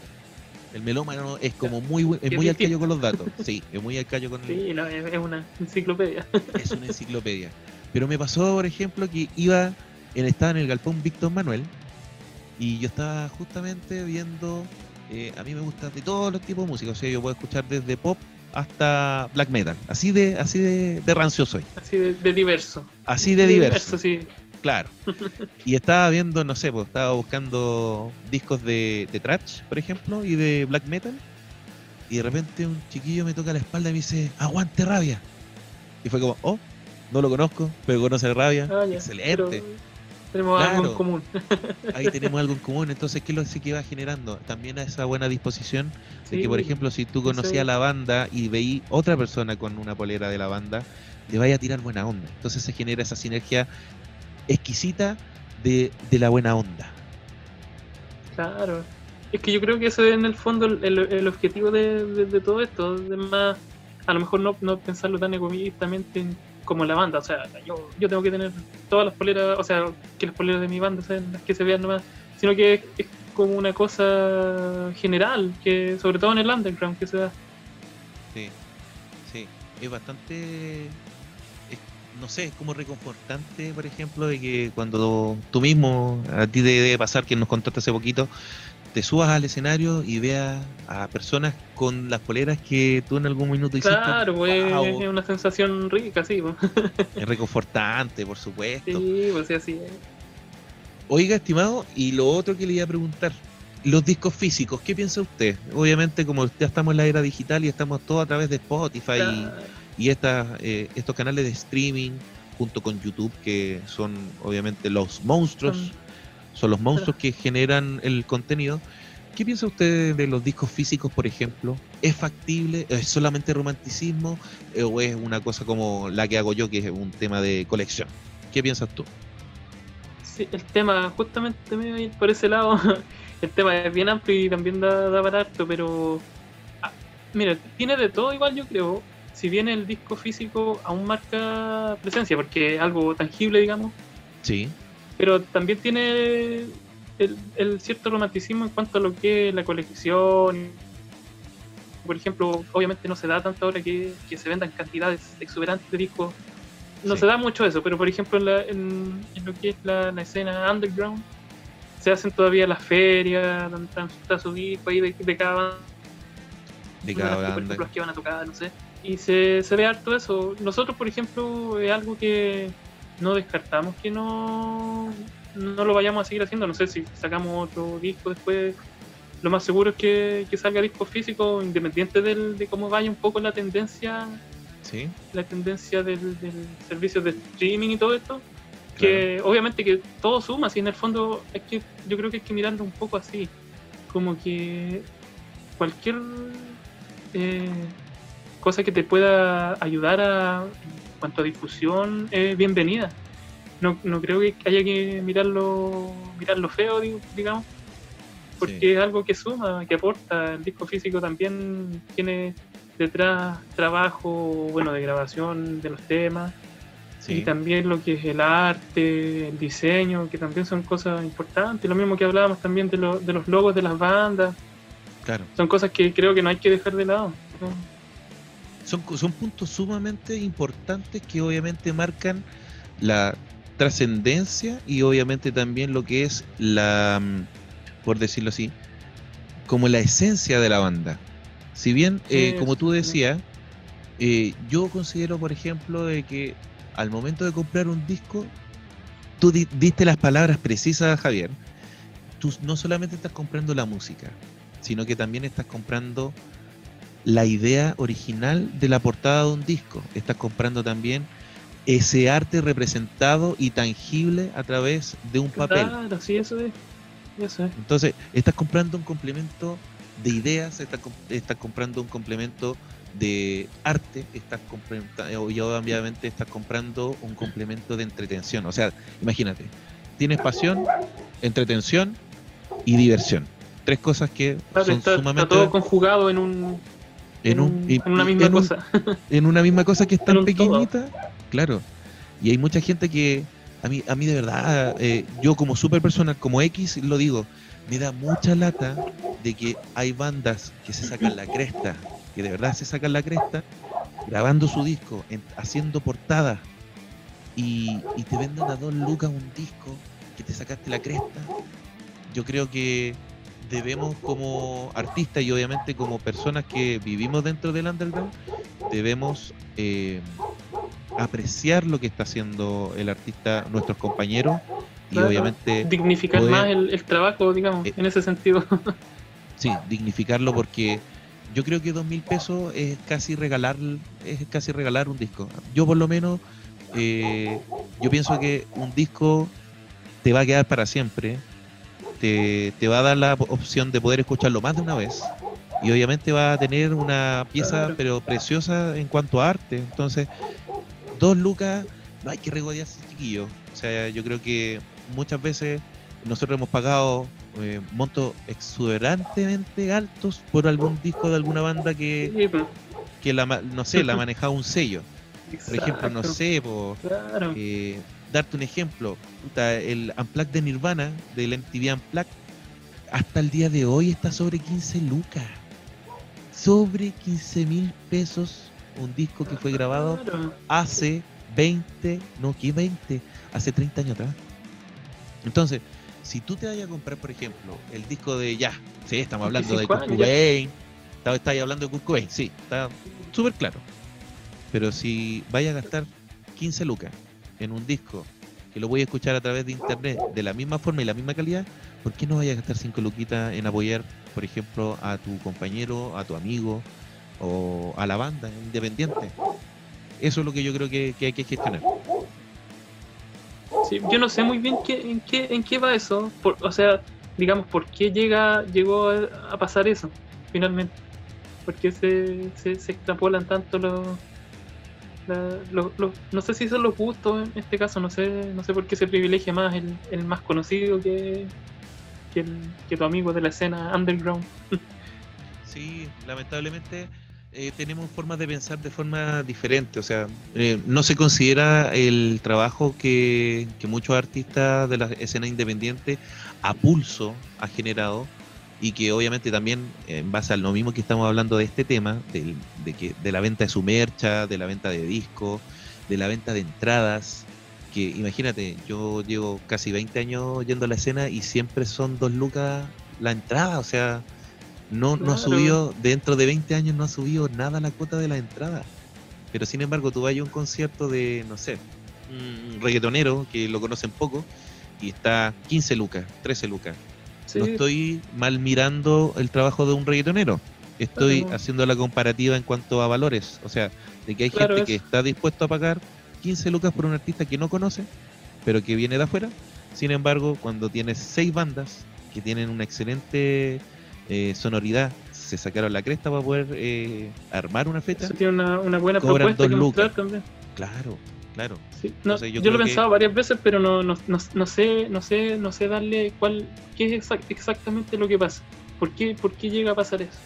El melómano es como muy es muy al callo con los datos. Sí, es muy al callo con Sí, no, es, es una enciclopedia. es una enciclopedia. Pero me pasó, por ejemplo, que iba en estaba en el galpón Víctor Manuel y yo estaba justamente viendo eh, a mí me gusta de todos los tipos de música, o sea, yo puedo escuchar desde pop hasta black metal. Así de así de, de rancio soy. Así de, de diverso. Así de diverso. sí. Claro. Y estaba viendo, no sé, pues estaba buscando discos de, de thrash, por ejemplo, y de black metal. Y de repente un chiquillo me toca la espalda y me dice, aguante rabia. Y fue como, oh, no lo conozco, pero conoce rabia. Ah, ya. Excelente. Pero tenemos algo en común. Ahí tenemos algo en común. Entonces, ¿qué es lo que va generando? También a esa buena disposición de que, por ejemplo, si tú conocías es. la banda y veí otra persona con una polera de la banda, te vaya a tirar buena onda. Entonces se genera esa sinergia exquisita de, de la buena onda. Claro. Es que yo creo que eso es en el fondo el, el- objetivo de, de- de todo esto. De más, a lo mejor no, no pensarlo tan egoístamente en- como la banda. O sea, yo, yo tengo que tener todas las poleras, o sea, que las poleras de mi banda sean las que se vean nomás. Sino que es, como una cosa general, que sobre todo en el underground que se da. Sí, sí. Es bastante. es- no sé, es como reconfortante, por ejemplo, de que cuando tú mismo, a ti te debe pasar que nos contaste hace poquito, te subas al escenario y veas a personas con las poleras que tú en algún minuto hiciste. Claro, pues es una sensación rica, sí. Pues. Es reconfortante, por supuesto. Sí, pues sí, así es. Oiga, estimado, y lo otro que le iba a preguntar, los discos físicos, ¿qué piensa usted? Obviamente, como ya estamos en la era digital y estamos todos a través de Spotify Claro. y, y estas, eh, estos canales de streaming, junto con YouTube, que son obviamente los monstruos, Son- son los monstruos que generan el contenido. ¿Qué piensa usted de los discos físicos, por ejemplo? ¿Es factible? ¿Es solamente romanticismo? ¿O es una cosa como la que hago yo, que es un tema de colección? ¿Qué piensas tú? Sí, el tema, justamente me ir por ese lado. El tema es bien amplio y también da, da para harto, pero. ah, mira, tiene de todo igual, yo creo. Si bien el disco físico aún marca presencia, porque es algo tangible, digamos, Sí, pero también tiene el, el cierto romanticismo en cuanto a lo que es la colección. Por ejemplo, obviamente no se da tanto ahora que, que se vendan cantidades exuberantes de discos. No Sí. se da mucho eso, pero por ejemplo en, la- en- en lo que es la, la escena underground, se hacen todavía las ferias, donde están- está su disco ahí de, de cada banda de cada que, por banda. ejemplo, las que van a tocar, no sé. Y se, se ve harto eso. Nosotros, por ejemplo, es algo que no descartamos que no, no lo vayamos a seguir haciendo. No sé si sacamos otro disco después. Lo más seguro es que, que salga disco físico, independiente del, de cómo vaya un poco la tendencia, Sí, la tendencia del, del servicio de streaming y todo esto. Que obviamente que todo suma, si en el fondo es que yo creo que hay que mirarlo un poco así. Como que cualquier eh, cosa que te pueda ayudar a, cuanto a difusión es bienvenida. No, no creo que haya que mirarlo, mirarlo feo, digamos, porque Sí. es algo que suma, que aporta. El disco físico también tiene detrás trabajo bueno de grabación de los temas Sí. Y también lo que es el arte, el diseño, que también son cosas importantes. Lo mismo que hablábamos también de, lo- de los logos de las bandas. Claro. Son cosas que creo que no hay que dejar de lado. ¿no? Son, son puntos sumamente importantes que obviamente marcan la trascendencia y obviamente también lo que es la, mm, por decirlo así, como la esencia de la banda. Si bien, eh, como tú decías, eh, yo considero, por ejemplo, de que al momento de comprar un disco, tú di- diste las palabras precisas, Javier. Tú no solamente estás comprando la música, sino que también estás comprando la idea original de la portada de un disco. Estás comprando también ese arte representado y tangible a través de un papel. Claro, sí, eso es. Eso es. Entonces, estás comprando un complemento de ideas, estás, estás comprando un complemento de arte, estás comprando, y obviamente estás comprando un complemento de entretención. O sea, imagínate, tienes pasión, entretención y diversión. Tres cosas que Claro, son está, está sumamente todo conjugado en un en, un- un- y- en una misma en un- cosa. en una misma cosa que es tan todo. pequeñita, claro. Y hay mucha gente que a mí, a mí de verdad, eh, yo como super personal, como X, lo digo, me da mucha lata de que hay bandas que se sacan la cresta, que de verdad se sacan la cresta, grabando su disco, en- haciendo portadas y, y te venden a dos lucas un disco que te sacaste la cresta. Yo creo que debemos como artistas y obviamente como personas que vivimos dentro del underground, debemos eh, apreciar lo que está haciendo el artista, nuestros compañeros, y Claro. obviamente Dignificar poder- más el, el trabajo, digamos, Eh, en ese sentido. sí, dignificarlo porque yo creo que dos mil pesos es casi regalar, es casi regalar un disco. Yo por lo menos, eh, yo pienso que un disco te va a quedar para siempre, te, te va a dar la opción de poder escucharlo más de una vez. Y obviamente va a tener una pieza pero preciosa en cuanto a arte. Entonces, dos lucas, no hay que regodearse, chiquillo. O sea, yo creo que muchas veces nosotros hemos pagado eh, montos exuberantemente altos por algún disco de alguna banda que, pues, que la, no sé, la manejaba un sello. Por ejemplo, no sé, por Claro. eh, darte un ejemplo, puta, el Unplugged de Nirvana, del MTV Unplugged, hasta el día de hoy está sobre 15 lucas. Sobre 15 mil pesos un disco que fue grabado hace 20, no, ¿qué 20? Hace 30 años atrás. Entonces, si tú te vayas a comprar, por ejemplo, el disco de ya, sí, estamos hablando de 25 Kurt. Cobain, está- estáis hablando de Kurt Cobain, sí, está súper claro. Pero si vayas a gastar 15 lucas en un disco que lo voy a escuchar a través de internet de la misma forma y la misma calidad, ¿por qué no vayas a gastar 5 luquitas en apoyar, por ejemplo, a tu compañero, a tu amigo o a la banda independiente? Eso es lo que yo creo que, hay que gestionar. Yo no sé muy bien qué, en, qué, en qué va eso. Por- o sea, digamos, ¿por qué llega, llegó a, a pasar eso finalmente? ¿Por qué se, se, se extrapolan tanto los, No sé si son los gustos en este caso, no sé no sé por qué se privilegia más el, el más conocido que, que tu amigo de la escena underground. Sí, lamentablemente eh, tenemos formas de pensar de forma diferente. O sea, eh, no se considera el trabajo que, que muchos artistas de la escena independiente a pulso ha generado y que obviamente también en base a lo mismo que estamos hablando de este tema, del- de, que, de la venta de su mercha, de la venta de discos, de la venta de entradas, que imagínate, yo llevo casi 20 años yendo a la escena y siempre son dos lucas la entrada, o sea, no, no ha subido, dentro de 20 años no ha subido nada la cuota de la entrada. Pero sin embargo, tú vas a un concierto de, no sé, un reggaetonero que lo conocen poco y está 15 lucas, 13 lucas. Sí, No estoy mal mirando el trabajo de un reggaetonero. Estoy Claro. haciendo la comparativa en cuanto a valores. O sea, de que hay Claro, gente que está dispuesto a pagar 15 lucas por un artista que no conoce, pero que viene de afuera. Sin embargo, cuando tienes seis bandas que tienen una excelente eh, sonoridad, se sacaron la cresta para poder eh, armar una fecha. eso tiene una, una buena propuesta que lucas. también. Claro, claro. Sí, no, Entonces, yo yo, lo he que- pensado varias veces, pero no, no, no, sé, no sé, no sé darle cuál, qué es exac- exactamente lo que pasa. ¿Por qué, por qué llega a pasar eso?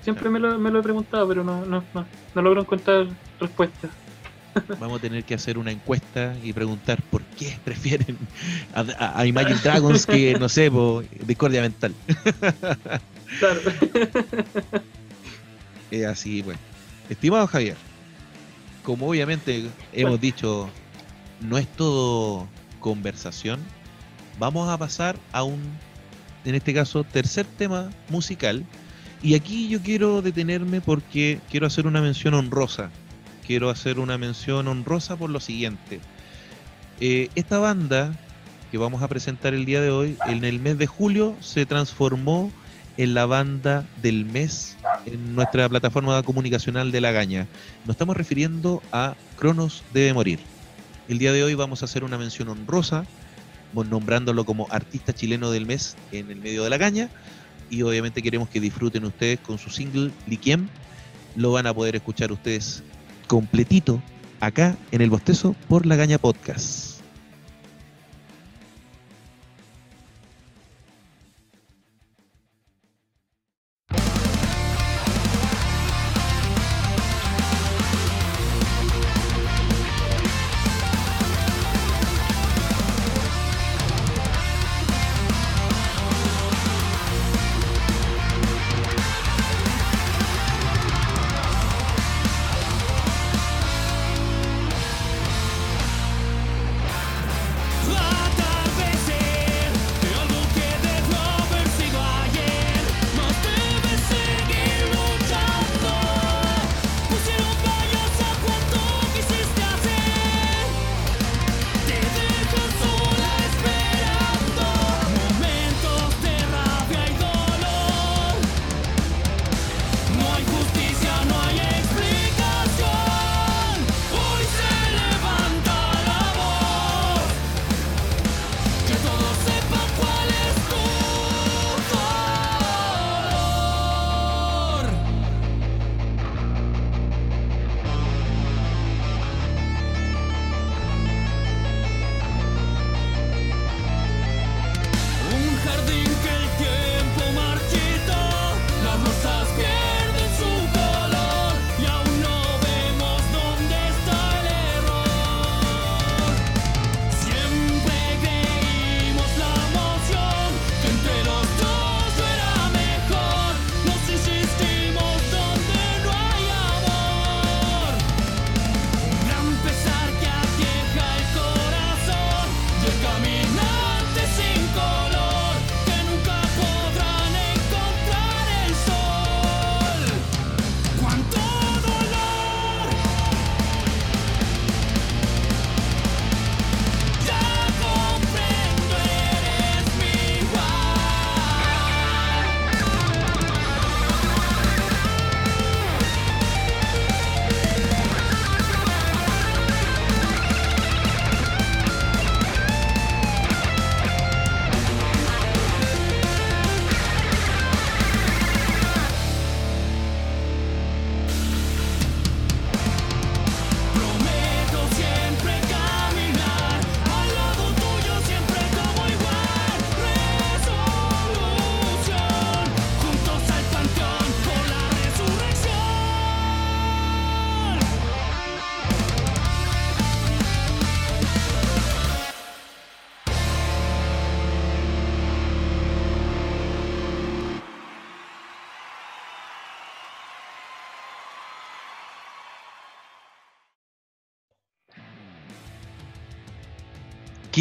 Siempre me lo, me lo he preguntado, pero no, no, no, logro encontrar respuesta. Vamos a tener que hacer una encuesta y preguntar por qué prefieren a, a- a Imagine Dragons que, no sé, Discordia Mental. Claro. Así, bueno. Estimado Javier, como obviamente hemos dicho, no es todo conversación, vamos a pasar a un, en este caso, tercer tema musical. Y aquí yo quiero detenerme porque quiero hacer una mención honrosa. Quiero hacer una mención honrosa por lo siguiente. Eh, esta banda que vamos a presentar el día de hoy, en el mes de julio, se transformó en la banda del mes en nuestra plataforma comunicacional de La Gaña. Nos estamos refiriendo a Cronos debe morir. El día de hoy vamos a hacer una mención honrosa, nombrándolo como artista chileno del mes en el medio de La Gaña. Y obviamente queremos que disfruten ustedes con su single Liquiem. Lo van a poder escuchar ustedes completito acá en el bostezo por La Gaña Podcast.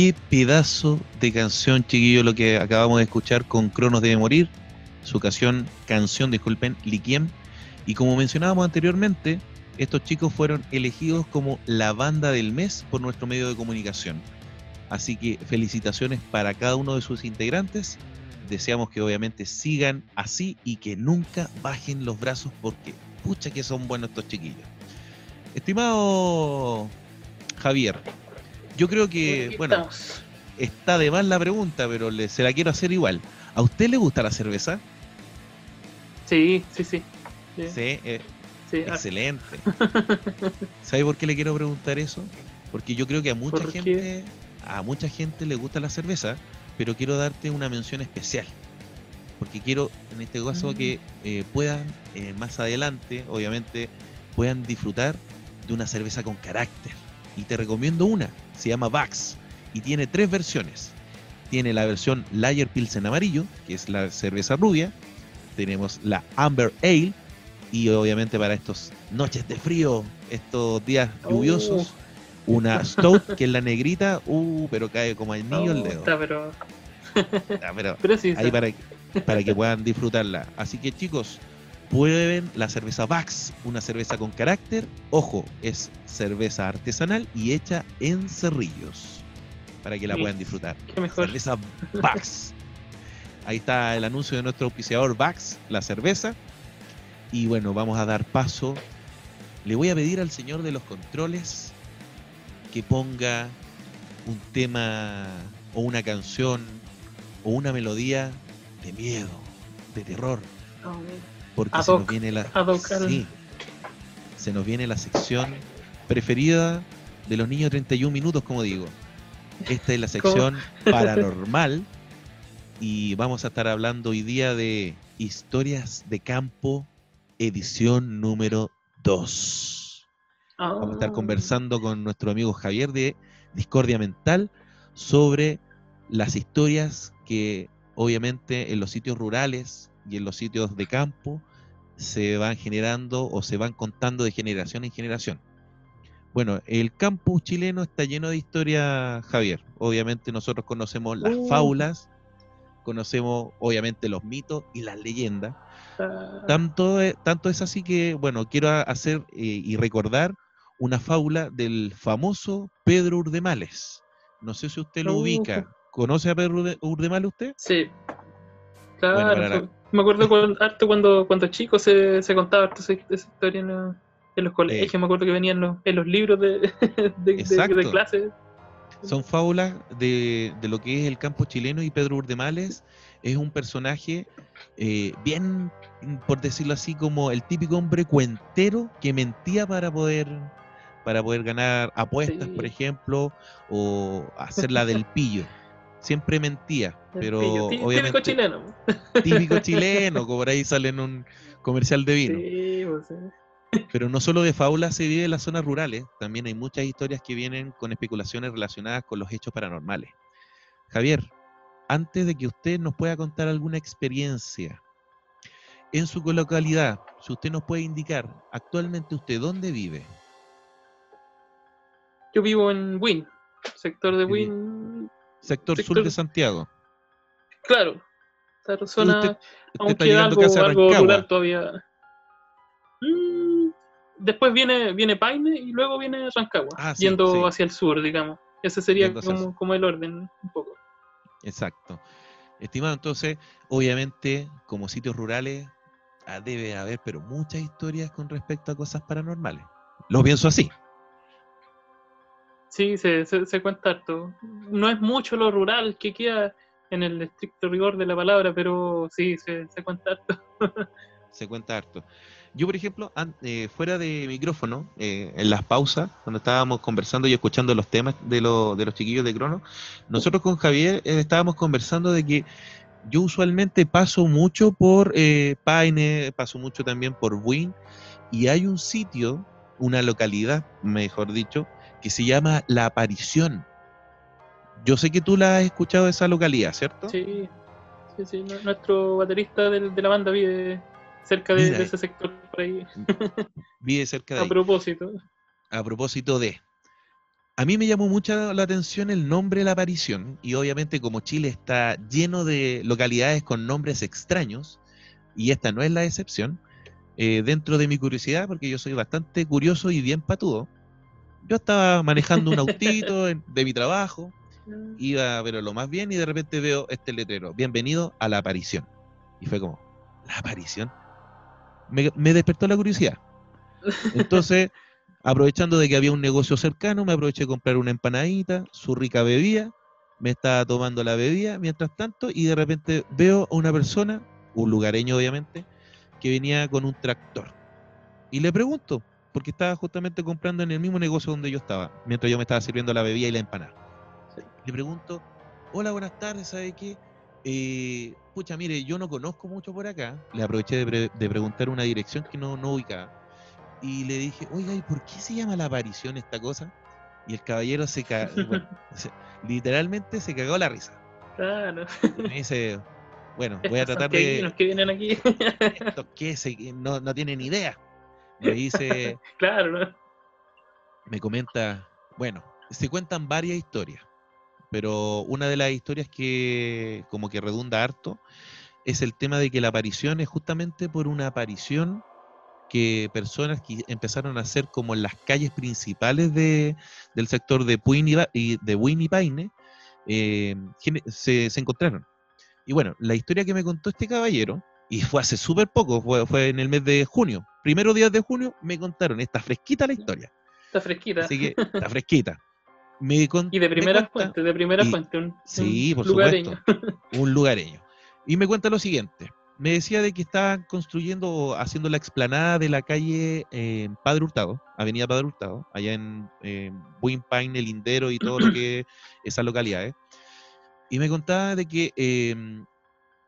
Qué pedazo de canción, chiquillo, lo que acabamos de escuchar con Cronos debe morir. Su canción, canción, disculpen, Liquiem. Y como mencionábamos anteriormente, estos chicos fueron elegidos como la banda del mes por nuestro medio de comunicación. Así que felicitaciones para cada uno de sus integrantes. Deseamos que obviamente sigan así y que nunca bajen los brazos porque pucha que son buenos estos chiquillos. Estimado Javier, yo creo que, bueno, estamos. está de más la pregunta, pero le- se la quiero hacer igual. ¿A usted le gusta la cerveza? Sí, sí, sí. Sí, Sí, eh, sí, ah, excelente. ¿Sabe por qué le quiero preguntar eso? Porque yo creo que a mucha gente, a mucha gente le gusta la cerveza, pero quiero darte una mención especial. Porque quiero, en este caso, Mm. que eh, puedan eh, más adelante, obviamente, puedan disfrutar de una cerveza con carácter. Y te recomiendo una, se llama Vax y tiene tres versiones. Tiene la versión Lager Pilsen amarillo, que es la cerveza rubia. Tenemos la Amber Ale y obviamente para estos noches de frío, estos días lluviosos, una Stout, que es la negrita, uh, pero cae como anillo el Oh, dedo. está, pero, Ah, pero pero sí, ahí para, para que puedan disfrutarla. Así que chicos, prueben la cerveza Vax, una cerveza con carácter. Ojo, es cerveza artesanal y hecha en cerrillos, para que la Sí. puedan disfrutar. qué mejor. Cerveza Vax. Ahí está el anuncio de nuestro auspiciador Vax, la cerveza. Y bueno, vamos a dar paso. Le voy a pedir al señor de los controles que ponga un tema o una canción o una melodía de miedo, de terror, porque Ad se nos viene la ad hoc al- sí, se nos viene la sección preferida de los niños de 31 minutos, como digo. Esta es la sección paranormal y vamos a estar hablando hoy día de historias de campo, edición número 2. Vamos a estar Ah, conversando con nuestro amigo Javier de Discordia Mental sobre las historias que obviamente en los sitios rurales y en los sitios de campo se van generando o se van contando de generación en generación. Bueno, el campus chileno está lleno de historias, Javier. Obviamente nosotros conocemos las Uh. fábulas, conocemos obviamente los mitos y las leyendas. ah, Tanto, e- tanto es así que, bueno, quiero hacer eh, y recordar una fábula del famoso Pedro Urdemales. No sé si usted lo Uh. ubica. ¿Conoce a Pedro Urde- Urdemales usted? Sí. Claro, Bueno, para la- fue- me acuerdo cuando, harto cuando, cuando chico se, se contaba harto esa, esa historia en, los- en los colegios, me acuerdo que venían los, en los libros de, de, de, Exacto. de clase. Son fábulas de, de lo que es el campo chileno y Pedro Urdemales es un personaje eh, bien, por decirlo así, como el típico hombre cuentero que mentía para poder para poder ganar apuestas, Sí. por ejemplo, o hacerla del pillo. Siempre mentía, pero típico obviamente chileno. típico chileno, como por ahí sale en un comercial de vino. Sí, pues, sí. Pero no solo de fábulas se vive en las zonas rurales, también hay muchas historias que vienen con especulaciones relacionadas con los hechos paranormales. Javier, antes de que usted nos pueda contar alguna experiencia en su localidad, si usted nos puede indicar actualmente usted dónde vive. Yo vivo en Win, sector de Qué Sector sur de Santiago. Claro, esa zona Usted, usted aún está llegando algo, casi a algo Rancagua. rural todavía. Mm, después viene, viene Paine y luego viene Rancagua, Ah, sí, yendo sí. hacia el sur, digamos. Ese sería como, como el orden, un poco. Exacto. Estimado, entonces, obviamente, como sitios rurales, ah, debe haber, pero muchas historias con respecto a cosas paranormales. Lo pienso así. Sí, se, se, cuenta harto. No es mucho lo rural que queda en el estricto rigor de la palabra, pero sí, se, cuenta harto. Se cuenta harto. Yo, por ejemplo, eh, fuera de micrófono, eh, en las pausas, cuando estábamos conversando y escuchando los temas de, lo- de los chiquillos de Crono, nosotros con Javier eh, estábamos conversando de que yo usualmente paso mucho por eh, Paine, paso mucho también por Buin, y hay un sitio, una localidad, mejor dicho, que se llama La Aparición. Yo sé que tú la has escuchado esa localidad, ¿cierto? Sí, sí, sí. nu- Nuestro baterista de, la banda vive cerca de, de ese sector por ahí, Vive cerca de a ahí. propósito. a propósito de. A mí me llamó mucho la atención el nombre de la aparición, y obviamente como Chile está lleno de localidades con nombres extraños, y esta no es la excepción, eh, dentro de mi curiosidad, porque yo soy bastante curioso y bien patudo, yo estaba manejando un autito de mi trabajo, iba pero lo más bien y de repente veo este letrero, bienvenido a la aparición. Y fue como, ¿la aparición? Me, me despertó la curiosidad. Entonces, aprovechando de que había un negocio cercano, me aproveché de comprar una empanadita, su rica bebida, me estaba tomando la bebida mientras tanto y de repente veo a una persona, un lugareño obviamente, que venía con un tractor. Y le pregunto, porque estaba justamente comprando en el mismo negocio donde yo estaba, mientras yo me estaba sirviendo la bebida y la empanada. Sí. Le pregunto, hola, buenas tardes, ¿sabe qué? Eh, pucha, mire, yo no conozco mucho por acá. Le aproveché de, pre- de preguntar una dirección que no, no ubicaba. y le dije, oiga, ¿y por qué se llama la aparición esta cosa? Y el caballero se cagó, literalmente se cagó la risa. Claro. Y me dice, bueno, voy a tratar de... que vienen aquí. ¿Estos qué? Se- no, no tienen idea. Me dice, claro, ¿no? me comenta, bueno, se cuentan varias historias, pero una de las historias que como que redunda harto es el tema de que la aparición es justamente por una aparición que personas que empezaron a hacer como en las calles principales de, del sector de Puin y, de Paine, eh, se, se encontraron. Y bueno, la historia que me contó este caballero, y fue hace súper poco, fue, fue en el mes de junio, primeros días de junio, me contaron, está fresquita la historia. Está fresquita. Así que está fresquita. Me con- Y de me primera fuente, de primera fuente. Un, Sí, un por lugareño. un lugareño. Y me cuenta lo siguiente. Me decía de que estaban construyendo haciendo la explanada de la calle eh, Padre Hurtado, Avenida Padre Hurtado, allá en eh, Buin Paine, El Lindero y todo lo que es esas localidades. Y me contaba de que eh,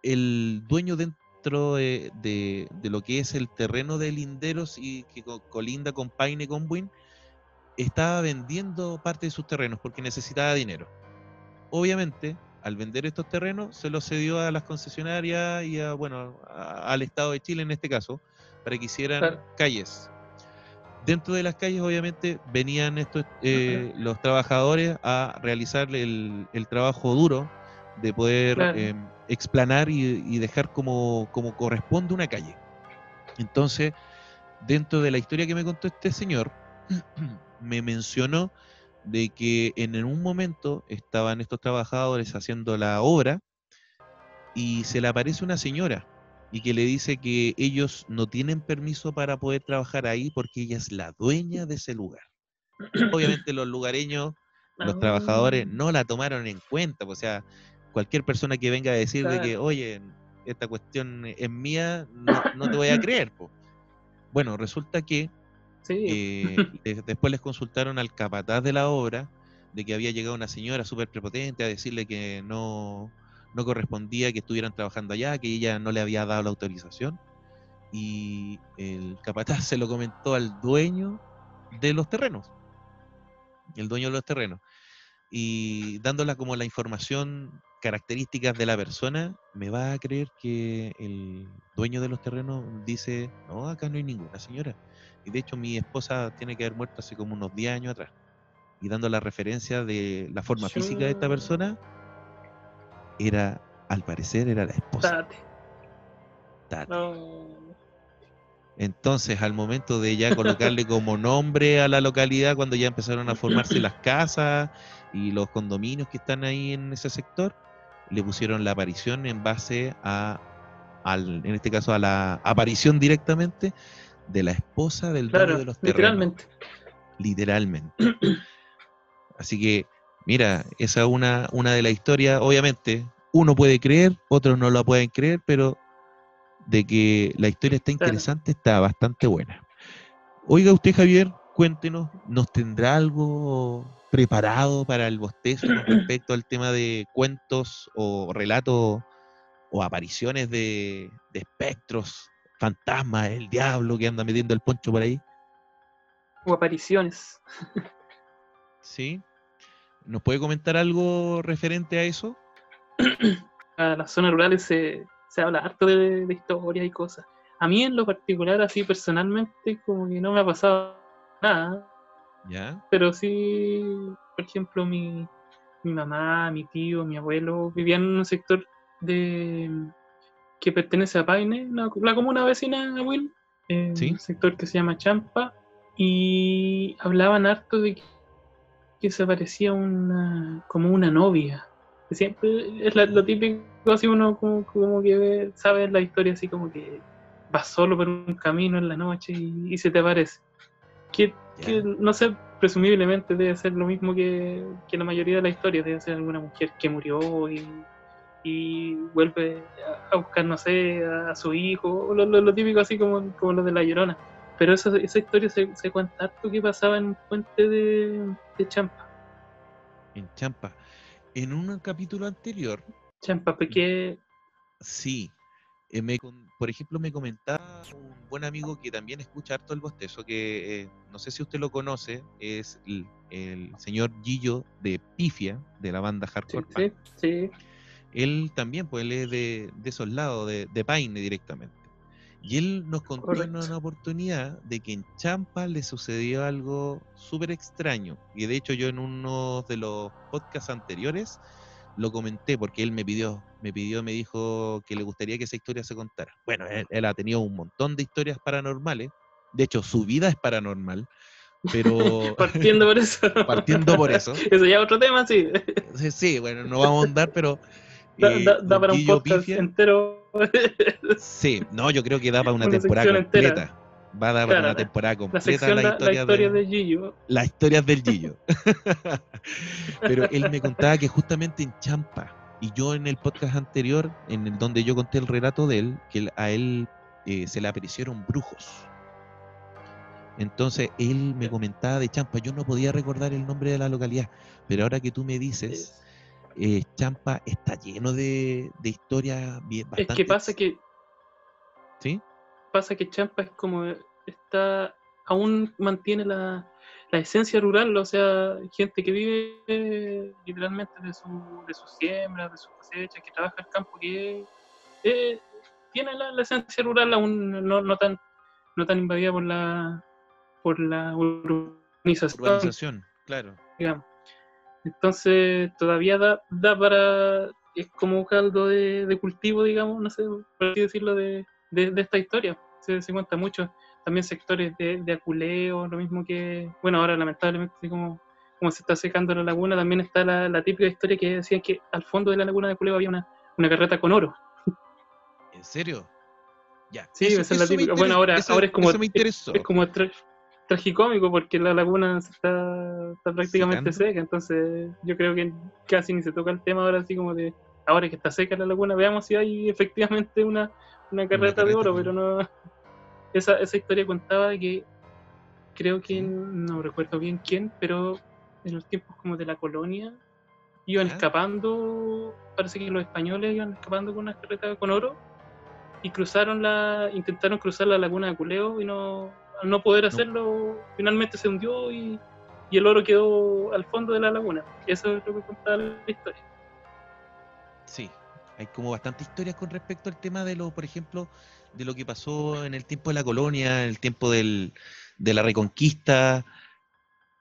el dueño dentro de, de- de lo que es el terreno de Linderos y que co- colinda con Paine con Buin, estaba vendiendo parte de sus terrenos porque necesitaba dinero. Obviamente, al vender estos terrenos, se los cedió a las concesionarias y a, bueno, a- al Estado de Chile en este caso, para que hicieran Claro. calles. Dentro de las calles, obviamente, venían estos eh, los trabajadores a realizar el, el trabajo duro de poder Claro. eh, explanar y, y dejar como, como corresponde una calle. Entonces, dentro de la historia que me contó este señor, me mencionó de que en un momento estaban estos trabajadores haciendo la obra y se le aparece una señora y que le dice que ellos no tienen permiso para poder trabajar ahí porque ella es la dueña de ese lugar. Obviamente los lugareños, los Ah, trabajadores no la tomaron en cuenta, o sea, cualquier persona que venga a decir de que, oye, esta cuestión es mía, no, no te voy a creer. po. Bueno, resulta que Sí, eh, de- después les consultaron al capataz de la obra de que había llegado una señora súper prepotente a decirle que no, no correspondía que estuvieran trabajando allá, que ella no le había dado la autorización. Y el capataz se lo comentó al dueño de los terrenos, el dueño de los terrenos. Y dándola como la información, características de la persona, me va a creer que el dueño de los terrenos dice, no, acá no hay ninguna señora. Y de hecho mi esposa tiene que haber muerto hace como unos 10 años atrás. Y dando la referencia de la forma física de esta persona, era, al parecer, era la esposa. Tate. Tati. No. Entonces, al momento de ya colocarle como nombre a la localidad, cuando ya empezaron a formarse las casas y los condominios que están ahí en ese sector, le pusieron la aparición en base a, al, en este caso, a la aparición directamente de la esposa del dueño Claro, de los terrenos. literalmente. literalmente. Así que, mira, esa es una, una de las historias, obviamente, uno puede creer, otros no la pueden creer, pero de que la historia está Claro. interesante, está bastante buena. Oiga usted, Javier, cuéntenos, ¿nos tendrá algo preparado para el bostezo con respecto al tema de cuentos o relatos o apariciones de, de espectros, fantasmas, el diablo que anda metiendo el poncho por ahí? O apariciones. Sí. ¿Nos puede comentar algo referente a eso? A las zonas rurales se, se habla harto de, de historias y cosas. A mí en lo particular, así personalmente, como que no me ha pasado nada. ¿Ya? pero sí, por ejemplo, mi, mi mamá, mi tío, mi abuelo vivían en un sector de que pertenece a Paine, la, la comuna vecina de Will, eh, Sí. un sector que se llama Champa, y hablaban harto de que, que se parecía una, como una novia. Que Siempre es la- lo típico, así uno como, como que ve- sabe la historia, así como que vas solo por un camino en la noche y, y se te aparece. Que no sé, presumiblemente debe ser lo mismo que, que la mayoría de la historia, debe ser alguna mujer que murió y, y vuelve a, buscar, no sé, a, a su hijo, o lo, lo- lo típico así como, como lo de la llorona. Pero esa, esa historia se, se cuenta harto que pasaba en un puente de, de Champa. En Champa. En un capítulo anterior, Champa, porque sí, eh, me por ejemplo, me comentaba un buen amigo que también escucha harto el bostezo, que eh, no sé si usted lo conoce, es el, el señor Gillo de Pifia, de la banda Hardcore sí, sí. Él también, pues él es de, de esos lados, de, de Paine directamente. Y él nos contó en una oportunidad de que en Champa le sucedió algo súper extraño. Y de hecho yo en uno de los podcasts anteriores lo comenté porque él me pidió, me pidió, me dijo que le gustaría que esa historia se contara. Bueno, él, él ha tenido un montón de historias paranormales. De hecho, su vida es paranormal. Pero Partiendo por eso. partiendo por eso. Eso ya es otro tema, sí. Sí, sí, bueno, no vamos a ahondar, pero... Da, eh, da- da para un podcast Pifia- entero. Sí, no, yo creo que da para una, Una temporada entera. completa. Va a dar para Claro, una la- temporada La completa la, la, la historia historia de, de Gillo. las historias del Gillo. Pero él me contaba que justamente en Champa, y yo en el podcast anterior, en el donde yo conté el relato de él, que a él eh, se le aparecieron brujos. Entonces él me comentaba de Champa, yo no podía recordar el nombre de la localidad, pero ahora que tú me dices, eh, Champa está lleno de, de historias bien Es bastante... que pasa que ¿Sí? pasa que Champa es como está aún mantiene la, la esencia rural, o sea, gente que vive eh, literalmente de su de sus siembras, de sus cosechas, que trabaja el campo, que eh, tiene la, la esencia rural aún no, no tan no tan invadida por la por la urbanización, Urbanización, claro. digamos. Entonces todavía da, da para, es como un caldo de, de cultivo, digamos, no sé, por así decirlo, de, de, de esta historia. Se, se cuenta mucho. También sectores de, de aculeo, lo mismo que, bueno, ahora lamentablemente, como, como se está secando la laguna, también está la, la típica historia que decían que al fondo de la laguna de aculeo había una, una carreta con oro. ¿En serio? Ya. Sí, esa es la típica. Bueno, ahora- eso- ahora es como- eso me interesó. Es como tra- tragicómico porque la laguna está, está prácticamente seca, entonces yo creo que casi ni se toca el tema ahora así como de ahora que está seca la laguna, veamos si hay efectivamente una, una carreta de carreta oro, pero no esa, esa historia contaba que creo que no recuerdo bien quién, pero en los tiempos como de la colonia iban Ya. escapando, parece que los españoles iban escapando con una carreta con oro y cruzaron la, intentaron cruzar la laguna de Culeo y no, al no poder hacerlo, finalmente se hundió y, y el oro quedó al fondo de la laguna. Eso es lo que contaba la historia. Sí, hay como bastante historias con respecto al tema de lo, por ejemplo, de lo que pasó en el tiempo de la colonia, en el tiempo del, de la reconquista.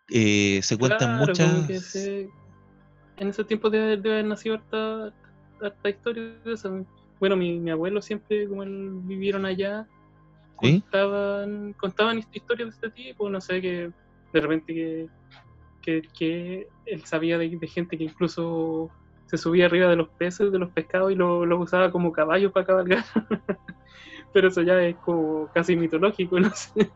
Eh, se cuentan Claro, muchas. se- en ese tiempo debe, debe haber nacido harta, harta historia de eso. Bueno, mi, mi abuelo siempre, como él vivieron allá, ¿Sí? contaban, contaban hist- historias de este tipo, no sé, que de repente que, que, que él sabía de, de gente que incluso se subía arriba de los peces, de los pescados y los lo usaba como caballos para cabalgar. Pero eso ya es como casi mitológico, no sé.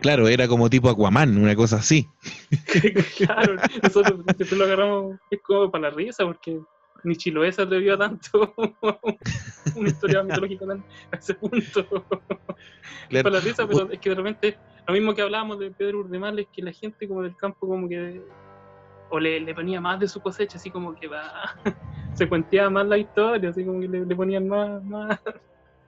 Claro, era como tipo Aquaman, una cosa así. claro, nosotros siempre lo agarramos, es como para la risa, porque ni Chiloé se atrevió a tanto, una historia mitológica tan- a ese punto. Claro. para la risa, pero es que de repente, lo mismo que hablábamos de Pedro Urdemal, es que la gente como del campo como que, o le, le ponía más de su cosecha, así como que va, se cuenteaba más la historia, así como que le, le ponían más, más,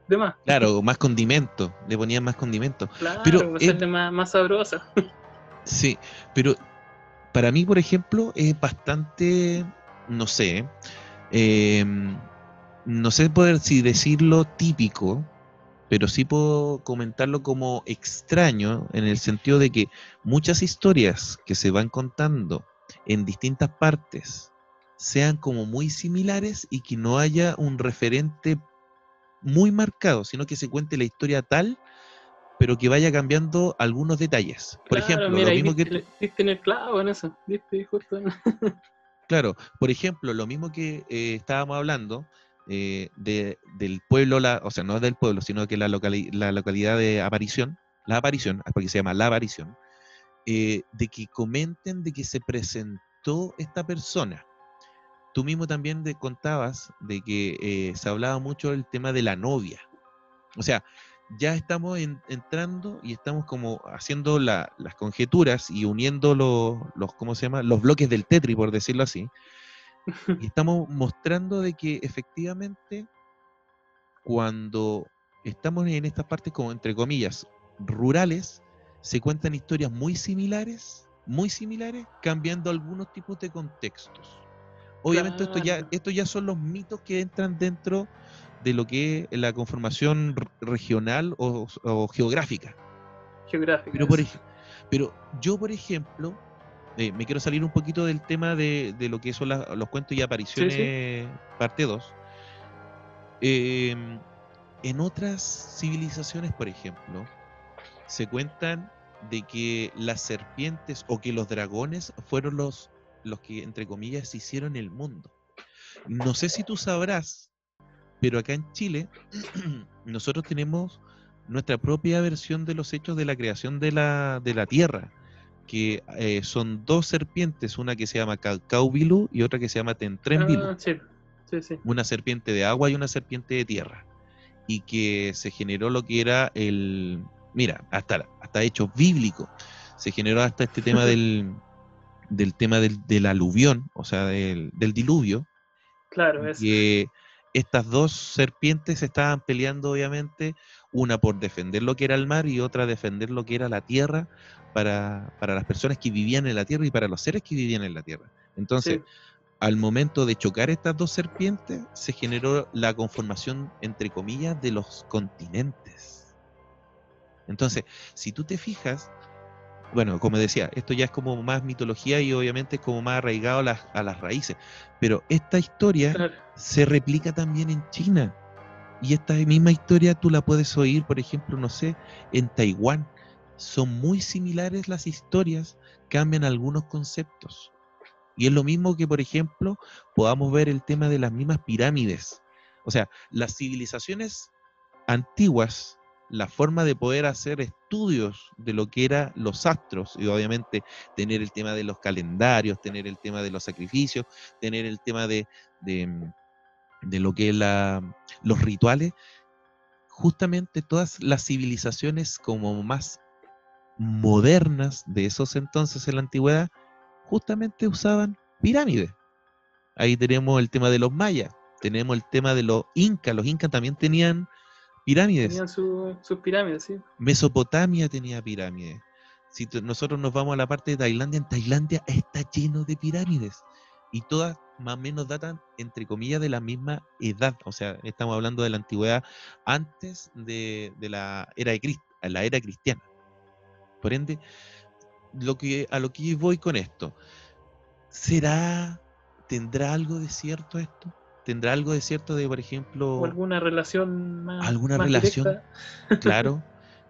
de más. Claro, más condimento, le ponían más condimento. Claro, Pero, eh, hacerle más, más sabrosa. Sí, pero para mí, por ejemplo, es bastante, no sé, eh, no sé poder si decirlo típico, pero sí puedo comentarlo como extraño en el sentido de que muchas historias que se van contando en distintas partes sean como muy similares y que no haya un referente muy marcado, sino que se cuente la historia tal, pero que vaya cambiando algunos detalles. Por Claro, ejemplo, mira, lo mismo que diste, diste en el clavo en eso, diste justo en- Claro, por ejemplo, lo mismo que eh, estábamos hablando eh, de, del pueblo, la, o sea, no del pueblo, sino que la, locali- la localidad de Aparición, la Aparición, porque se llama La Aparición, eh, de que comenten de que se presentó esta persona. Tú mismo también de- contabas de que eh, se hablaba mucho del tema de la novia. O sea, ya estamos en- entrando y estamos como haciendo la- las conjeturas y uniendo los, los, ¿cómo se llama? Los bloques del Tetris, por decirlo así. Y estamos mostrando de que efectivamente cuando estamos en estas partes como entre comillas rurales, se cuentan historias muy similares, muy similares, cambiando algunos tipos de contextos. Obviamente esto ya, Claro. esto ya son los mitos que entran dentro de lo que es la conformación regional o, o geográfica. Geográfico. Pero, por, ej- pero yo, por ejemplo, eh, me quiero salir un poquito del tema de, de lo que son la- los cuentos y apariciones, parte 2. en otras civilizaciones, por ejemplo, se cuentan de que las serpientes o que los dragones fueron los, los que, entre comillas, hicieron el mundo. No sé si tú sabrás, pero acá en Chile nosotros tenemos nuestra propia versión de los hechos de la creación de la, de la Tierra, que eh, son dos serpientes, una que se llama Caucaúbilu y otra que se llama Tentrenbilu Ah, sí, sí, sí. una serpiente de agua y una serpiente de tierra. Y que se generó lo que era el. Mira, hasta, hasta hechos bíblicos. Se generó hasta este tema del, del tema del, del aluvión, o sea, del, del diluvio. Claro, es. Que estas dos serpientes estaban peleando, obviamente, una por defender lo que era el mar y otra defender lo que era la tierra para, para las personas que vivían en la tierra y para los seres que vivían en la tierra. Entonces, sí. al momento de chocar estas dos serpientes, se generó la conformación, entre comillas, de los continentes. Entonces, si tú te fijas, bueno, como decía, esto ya es como más mitología y obviamente es como más arraigado a las, a las raíces, pero esta historia Claro. se replica también en China. Y esta misma historia tú la puedes oír, por ejemplo, no sé, en Taiwán. Son muy similares las historias, cambian algunos conceptos. Y es lo mismo que, por ejemplo, podamos ver el tema de las mismas pirámides. O sea, las civilizaciones antiguas, la forma de poder hacer estudios de lo que eran los astros, y obviamente tener el tema de los calendarios, tener el tema de los sacrificios, tener el tema de, de, mm, lo que es los rituales, justamente todas las civilizaciones como más modernas de esos entonces en la antigüedad, justamente usaban pirámides. Ahí tenemos el tema de los mayas, tenemos el tema de los incas, los incas también tenían pirámides. Tenían su- sus pirámides, sí. Mesopotamia tenía pirámides. Si nosotros nos vamos a la parte de Tailandia, en Tailandia está lleno de pirámides. Y todas más o menos datan, entre comillas, de la misma edad. O sea, estamos hablando de la antigüedad antes de, de la era de Cristo, la era cristiana. Por ende, lo que, a lo que voy con esto, ¿será, tendrá algo de cierto esto? ¿Tendrá algo de cierto de, por ejemplo, O alguna relación más. ¿Alguna más relación? directa. Claro.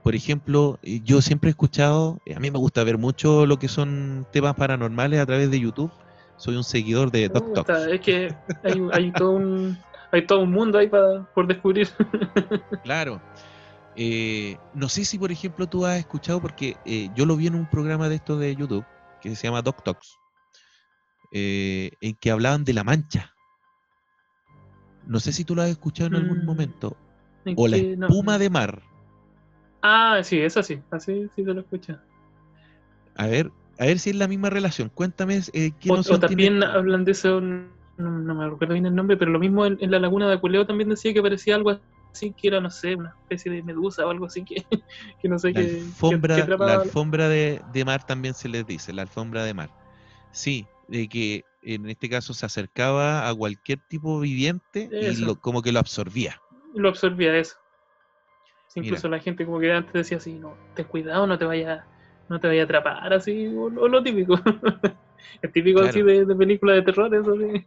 Por ejemplo, eh, yo siempre he escuchado, eh, a mí me gusta ver mucho lo que son temas paranormales a través de YouTube. Soy un seguidor de Doc Talks. es que hay, hay todo un. Hay todo un mundo ahí para, por descubrir. Claro. Eh, no sé si, por ejemplo, tú has escuchado, porque eh, yo lo vi en un programa de esto de YouTube que se llama Doc Talks, eh, en que hablaban de la mancha. No sé si tú lo has escuchado en algún Mm, momento. ¿En O la espuma no. de mar. Ah, sí, eso sí. Así sí se lo escucha. A ver, a ver si es la misma relación. Cuéntame eh, qué O, noción también hablan de eso. No, no me recuerdo bien el nombre, pero lo mismo en, en la laguna de Aculeo también decía que parecía algo así que era, no sé, una especie de medusa o algo así que, que no sé La qué. que- alfombra, que la atrapaba- alfombra de, de mar también se les dice, la alfombra de mar. Sí, de que en este caso se acercaba a cualquier tipo viviente y lo, como que lo absorbía. lo absorbía eso. Mira. Incluso la gente como que antes decía así, no, ten cuidado, no te vaya, no te vaya a atrapar así, o, o lo típico. es típico así de, de película de terror, eso sí.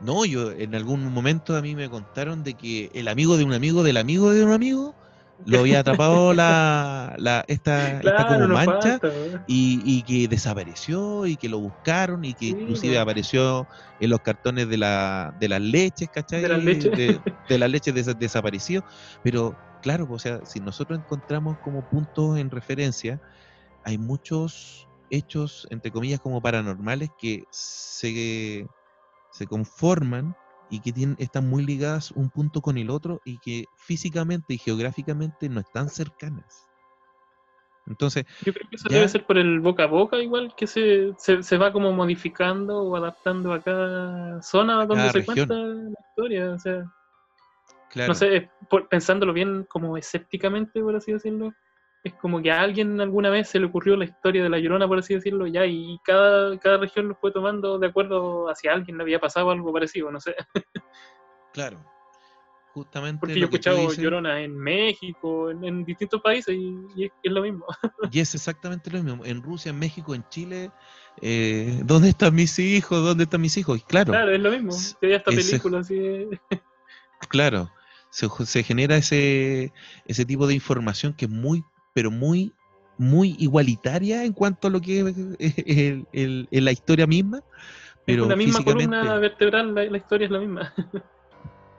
No, yo en algún momento a mí me contaron de que el amigo de un amigo del amigo de un amigo lo había atrapado la, la esta, esta como mancha falta, y, y que desapareció y que lo buscaron y que Sí, inclusive apareció en los cartones de, la, de las leches, ¿cachai? De las leches. De, de las leches. Pero claro, o sea, si nosotros encontramos como puntos en referencia, hay muchos hechos, entre comillas, como paranormales que se, se conforman y que tienen, están muy ligadas un punto con el otro y que físicamente y geográficamente no están cercanas. Entonces, Yo creo que eso Ya. debe ser por el boca a boca, igual que se, se, se va como modificando o adaptando a cada zona donde cada se región. cuenta la historia. O sea, claro. No sé, pensándolo bien como escépticamente, por así decirlo, es como que a alguien alguna vez se le ocurrió la historia de la Llorona, por así decirlo, ya, y cada, cada región lo fue tomando de acuerdo a si a alguien le había pasado algo parecido, no sé. Claro. Justamente Porque yo he escuchado dices, Llorona en México, en, en distintos países, y, y es, es lo mismo. y es exactamente lo mismo. En Rusia, en México, en Chile, eh, ¿dónde están mis hijos? ¿Dónde están mis hijos? Y claro, Claro, es lo mismo. S- Si hay hasta películas así. de- claro. Se, se genera ese, ese tipo de información que es muy, pero muy, muy igualitaria en cuanto a lo que es el- el- en la historia misma. Es Pero una misma columna vertebral, la, la historia es la misma.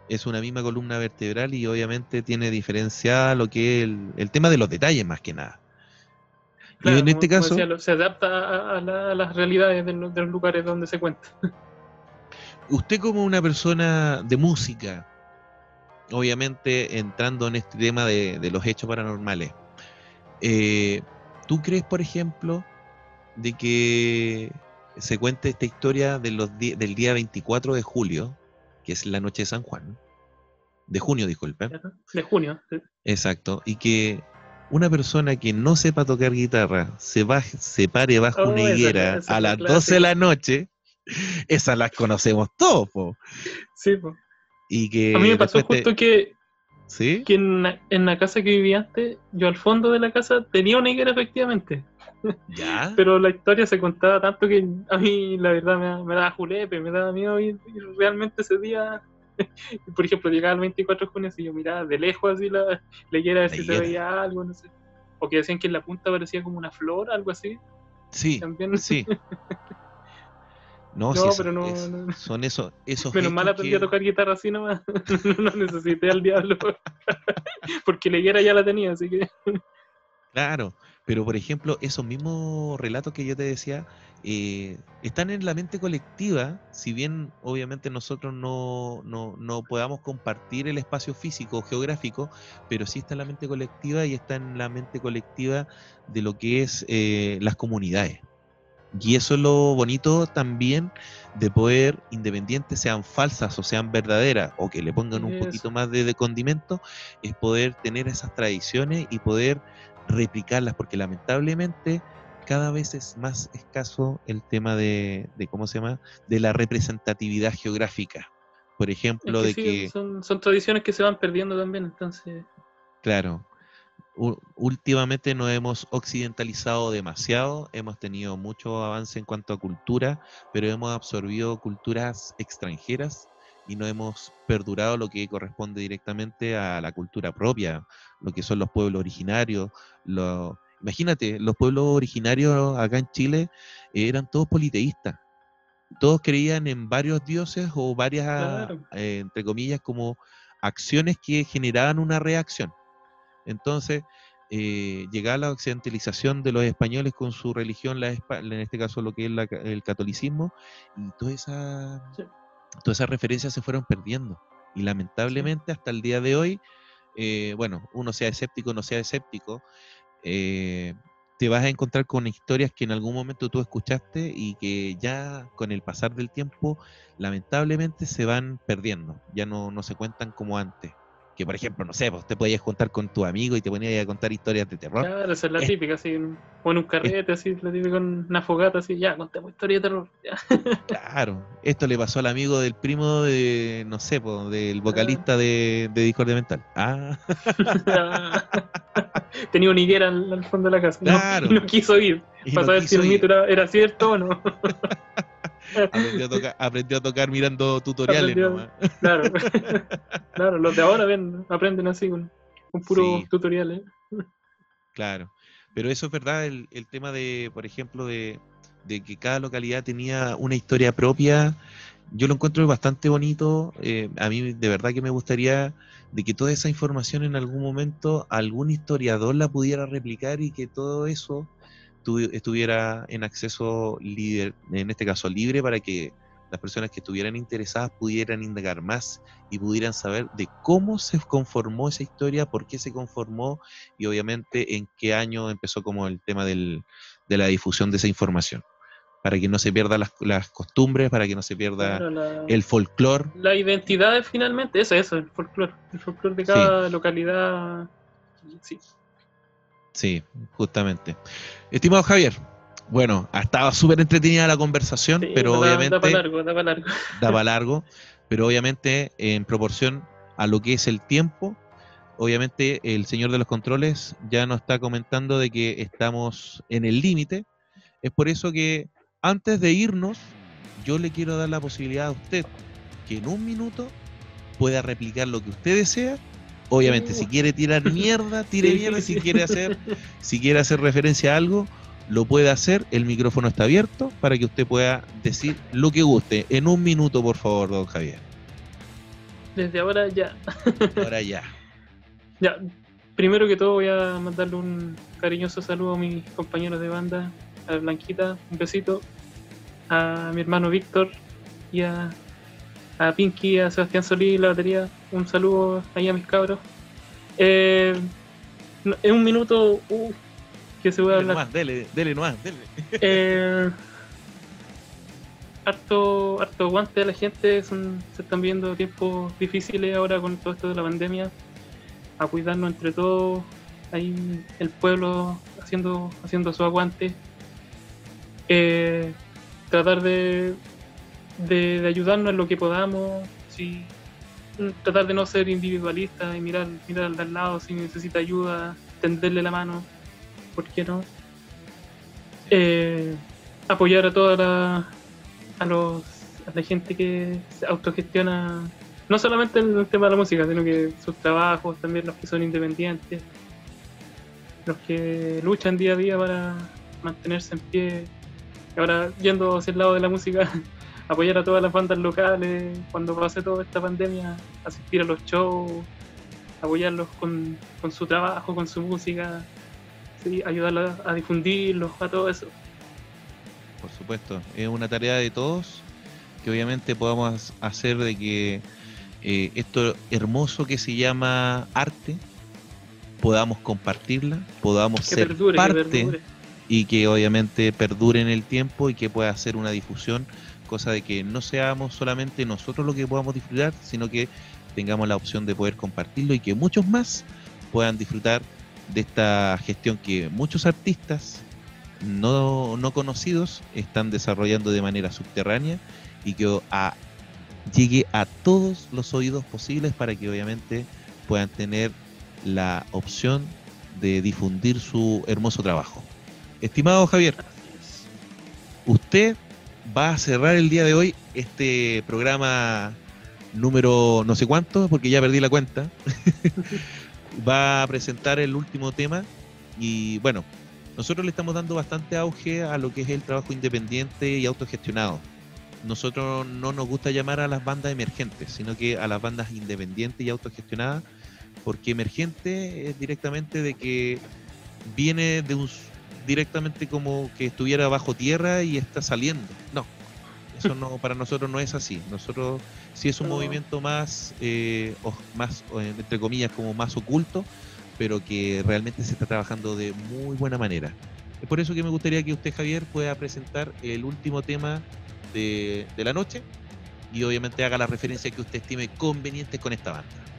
es una misma columna vertebral y obviamente tiene diferenciada lo que es el, el tema de los detalles más que nada. Claro, y en este caso, decía, se adapta a, a la- a las realidades de, los- de los lugares donde se cuenta. usted como una persona de música, obviamente entrando en este tema de, de los hechos paranormales, eh, ¿tú crees, por ejemplo, de que se cuente esta historia de los di- del día 24 de julio, que es la noche de San Juan, de junio, disculpe, De junio. sí. exacto, y que una persona que no sepa tocar guitarra se, baje, se pare bajo Oh, una esa higuera esa a la las 12 de la noche, esas las conocemos todos, po. Sí, po. Y que A mí me pasó te- justo que, ¿Sí? que en, la, en la casa que vivía antes, yo al fondo de la casa tenía una higuera efectivamente. ¿Ya? Pero la historia se contaba tanto que a mí la verdad me, da- me daba julepe, me daba miedo y, y realmente ese día, por ejemplo, llegaba el 24 de junio y yo miraba de lejos así la, la higuera a ver La si higuera. se veía algo, no sé. O que decían que en la punta parecía como una flor, algo así. Sí, También. sí. No, No, sí, pero no- es- no- son esos, esos Menos mal aprendí que- a tocar guitarra así nomás. no necesité al diablo. Porque la higuera ya la tenía, así que. Claro, pero por ejemplo, esos mismos relatos que yo te decía eh, están en la mente colectiva, si bien obviamente nosotros no, no, no podamos compartir el espacio físico o geográfico, pero sí está en la mente colectiva y está en la mente colectiva de lo que es eh, las comunidades. Y eso es lo bonito también de poder, independientes sean falsas o sean verdaderas, o que le pongan un Eso. poquito más de, de condimento, es poder tener esas tradiciones y poder replicarlas, porque lamentablemente cada vez es más escaso el tema de, de ¿cómo se llama? De la representatividad geográfica. Por ejemplo, Es de que sí, que, son, son tradiciones que se van perdiendo también, entonces. claro, últimamente nos hemos occidentalizado demasiado, hemos tenido mucho avance en cuanto a cultura, pero hemos absorbido culturas extranjeras y no hemos perdurado lo que corresponde directamente a la cultura propia, lo que son los pueblos originarios. lo- imagínate, los pueblos originarios acá en Chile eh, eran todos politeístas. Todos creían en varios dioses o varias, Claro. eh, entre comillas, como acciones que generaban una reacción. Entonces, eh, llegaba la occidentalización de los españoles con su religión, la en este caso lo que es la el catolicismo, y Sí. todas esas referencias se fueron perdiendo. Y lamentablemente hasta el día de hoy, eh, bueno, uno sea escéptico o no sea escéptico, eh, te vas a encontrar con historias que en algún momento tú escuchaste y que ya con el pasar del tiempo, lamentablemente se van perdiendo, ya no, no se cuentan como antes. Que por ejemplo, no sé, pues te podías juntar con tu amigo y te ponías a contar historias de terror. Claro, esa es la Es- típica, así. O en un carrete, así, la típica, en una fogata, así. Ya, contemos historia de terror. ya. Claro, esto le pasó al amigo del primo de, no sé, pues, del vocalista de, de Discordia Mental. Ah, Tenía una higuera al, al fondo de la casa. no- Claro. No, quiso ir. y Para no saber si quiso el mito era, era cierto o no. aprendió, a tocar, aprendió a tocar mirando tutoriales Aprendió. nomás. Claro. claro, los de ahora ven, aprenden así con, con puros Sí. tutoriales. Claro, pero eso es verdad, el, el tema de, por ejemplo, de, de que cada localidad tenía una historia propia, yo lo encuentro bastante bonito, eh, a mí de verdad que me gustaría de que toda esa información en algún momento algún historiador la pudiera replicar y que todo eso tu- estuviera en acceso libre, en este caso libre, para que las personas que estuvieran interesadas pudieran indagar más y pudieran saber de cómo se conformó esa historia, por qué se conformó y obviamente en qué año empezó como el tema del- de la difusión de esa información. para que no se pierdan las, las costumbres, para que no se pierda Claro, la, el folclore. la identidad finalmente, eso, eso, el folclore. El folclore de cada localidad. Sí. Sí, justamente. Estimado Javier, bueno, ha estado súper entretenida la conversación, Sí, pero da- obviamente Da para largo, da para largo. daba largo, pero obviamente en proporción a lo que es el tiempo, obviamente el señor de los controles ya nos está comentando de que estamos en el límite. Es por eso que antes de irnos, yo le quiero dar la posibilidad a usted que en un minuto pueda replicar lo que usted desea. Obviamente, si quiere tirar mierda, tire mierda. Si quiere hacer, si quiere hacer referencia a algo, lo puede hacer. El micrófono está abierto para que usted pueda decir lo que guste. En un minuto, por favor, don Javier. Desde ahora ya. Ahora ya. Ya, primero que todo voy a mandarle un cariñoso saludo a mis compañeros de banda, a Blanquita, un besito, a mi hermano Víctor y a, a Pinky, a Sebastián Solís, la batería, un saludo ahí a mis cabros. Eh, en un minuto, uh, que se voy a Dele hablar. nomás, dele, dele nomás, dele. Eh, harto, harto guante a la gente, son- se están viendo tiempos difíciles ahora con todo esto de la pandemia, a cuidarnos entre todos, ahí el pueblo haciendo, haciendo su aguante, Eh, tratar de, de, de ayudarnos en lo que podamos, si, tratar de no ser individualista y mirar, mirar al de al lado si necesita ayuda, tenderle la mano, ¿por qué no? eh, apoyar a toda la, a los la gente que se autogestiona no solamente en el tema de la música sino que sus trabajos también los que son independientes los que luchan día a día para mantenerse en pie y ahora yendo hacia el lado de la música apoyar a todas las bandas locales cuando pase toda esta pandemia asistir a los shows apoyarlos con, con su trabajo con su música sí, ayudarlos a difundirlos, a todo eso. Por supuesto, es una tarea de todos que obviamente podamos hacer de que eh, esto hermoso que se llama arte podamos compartirla, podamos Que ser perdure, que parte perdure. y que obviamente perdure en el tiempo y que pueda hacer una difusión, cosa de que no seamos solamente nosotros lo que podamos disfrutar, sino que tengamos la opción de poder compartirlo y que muchos más puedan disfrutar de esta gestión que muchos artistas no, no conocidos están desarrollando de manera subterránea y que a- llegue a todos los oídos posibles para que obviamente puedan tener la opción de difundir su hermoso trabajo. Estimado Javier, usted va a cerrar el día de hoy este programa número no sé cuánto, porque ya perdí la cuenta. va a presentar el último tema y bueno, nosotros le estamos dando bastante auge a lo que es el trabajo independiente y autogestionado. Nosotros no nos gusta llamar a las bandas emergentes, sino que a las bandas independientes y autogestionadas, porque emergente es directamente de que viene de un directamente como que estuviera bajo tierra y está saliendo. No, eso no para nosotros no es así. Nosotros sí es un No. movimiento más, eh, o- más eh, entre comillas como más oculto, pero que realmente se está trabajando de muy buena manera. Es por eso que me gustaría que usted Javier pueda presentar el último tema de, de la noche y obviamente haga la referencia que usted estime conveniente con esta banda.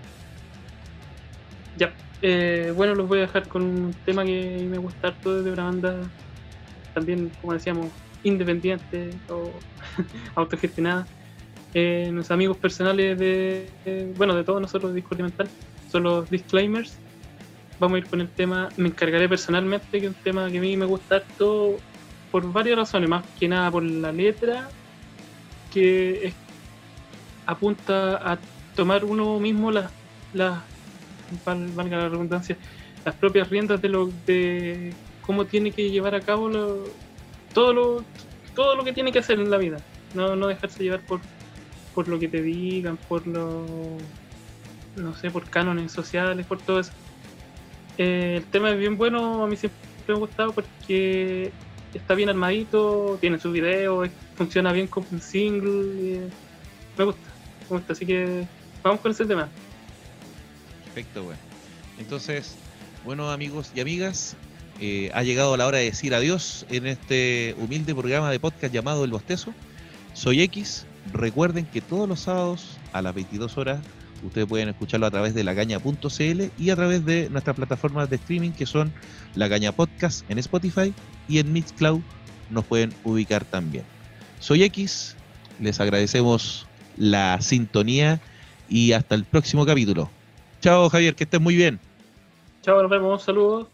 Ya, eh, bueno, los voy a dejar con un tema que me gusta harto de una banda también, como decíamos, independiente o autogestionada. Eh, nuestros amigos personales de, de- bueno, de todos nosotros de Discord Mental son los Disclaimers. Vamos a ir con el tema, me encargaré personalmente, que es un tema que a mí me gusta harto por varias razones, más que nada por la letra, que es- apunta a tomar uno mismo las las valga la redundancia, las propias riendas de lo de cómo tiene que llevar a cabo lo- todo lo todo lo que tiene que hacer en la vida. No, no dejarse llevar por, por lo que te digan, por lo no sé, por cánones sociales, por todo eso. Eh, el tema es bien bueno, a mí siempre me ha gustado porque está bien armadito, tiene su video, funciona bien como un single, eh, me gusta, me gusta, así que vamos con ese tema. Perfecto, bueno. Entonces, bueno amigos y amigas, eh, ha llegado la hora de decir adiós en este humilde programa de podcast llamado El Bostezo. Soy X. Recuerden que todos los sábados a las 22 horas ustedes pueden escucharlo a través de lagaña.cl y a través de nuestras plataformas de streaming que son La Caña Podcast en Spotify y en Mixcloud nos pueden ubicar también. Soy X, les agradecemos la sintonía y hasta el próximo capítulo. Chao Javier, que estés muy bien. Chao, nos vemos, saludos.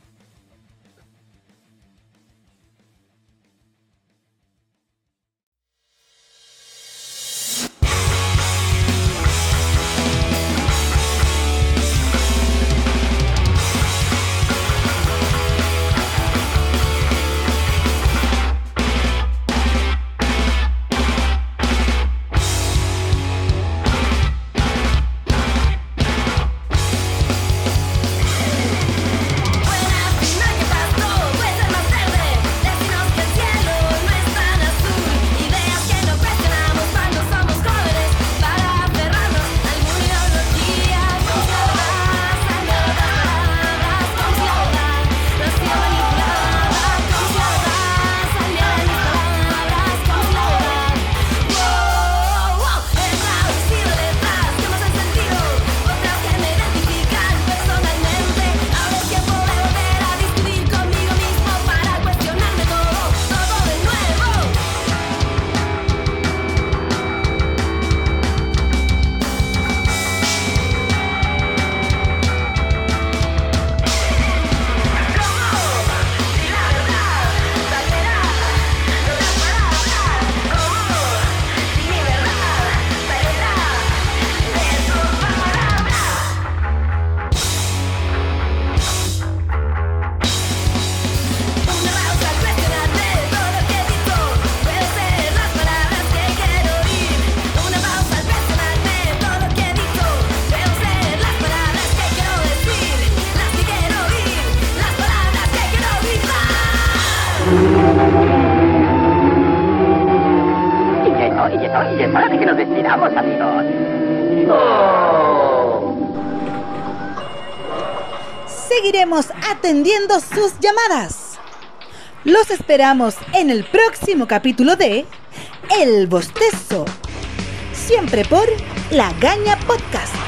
Sus llamadas. Los esperamos en el próximo capítulo de El Bostezo. Siempre por La Gaña Podcast.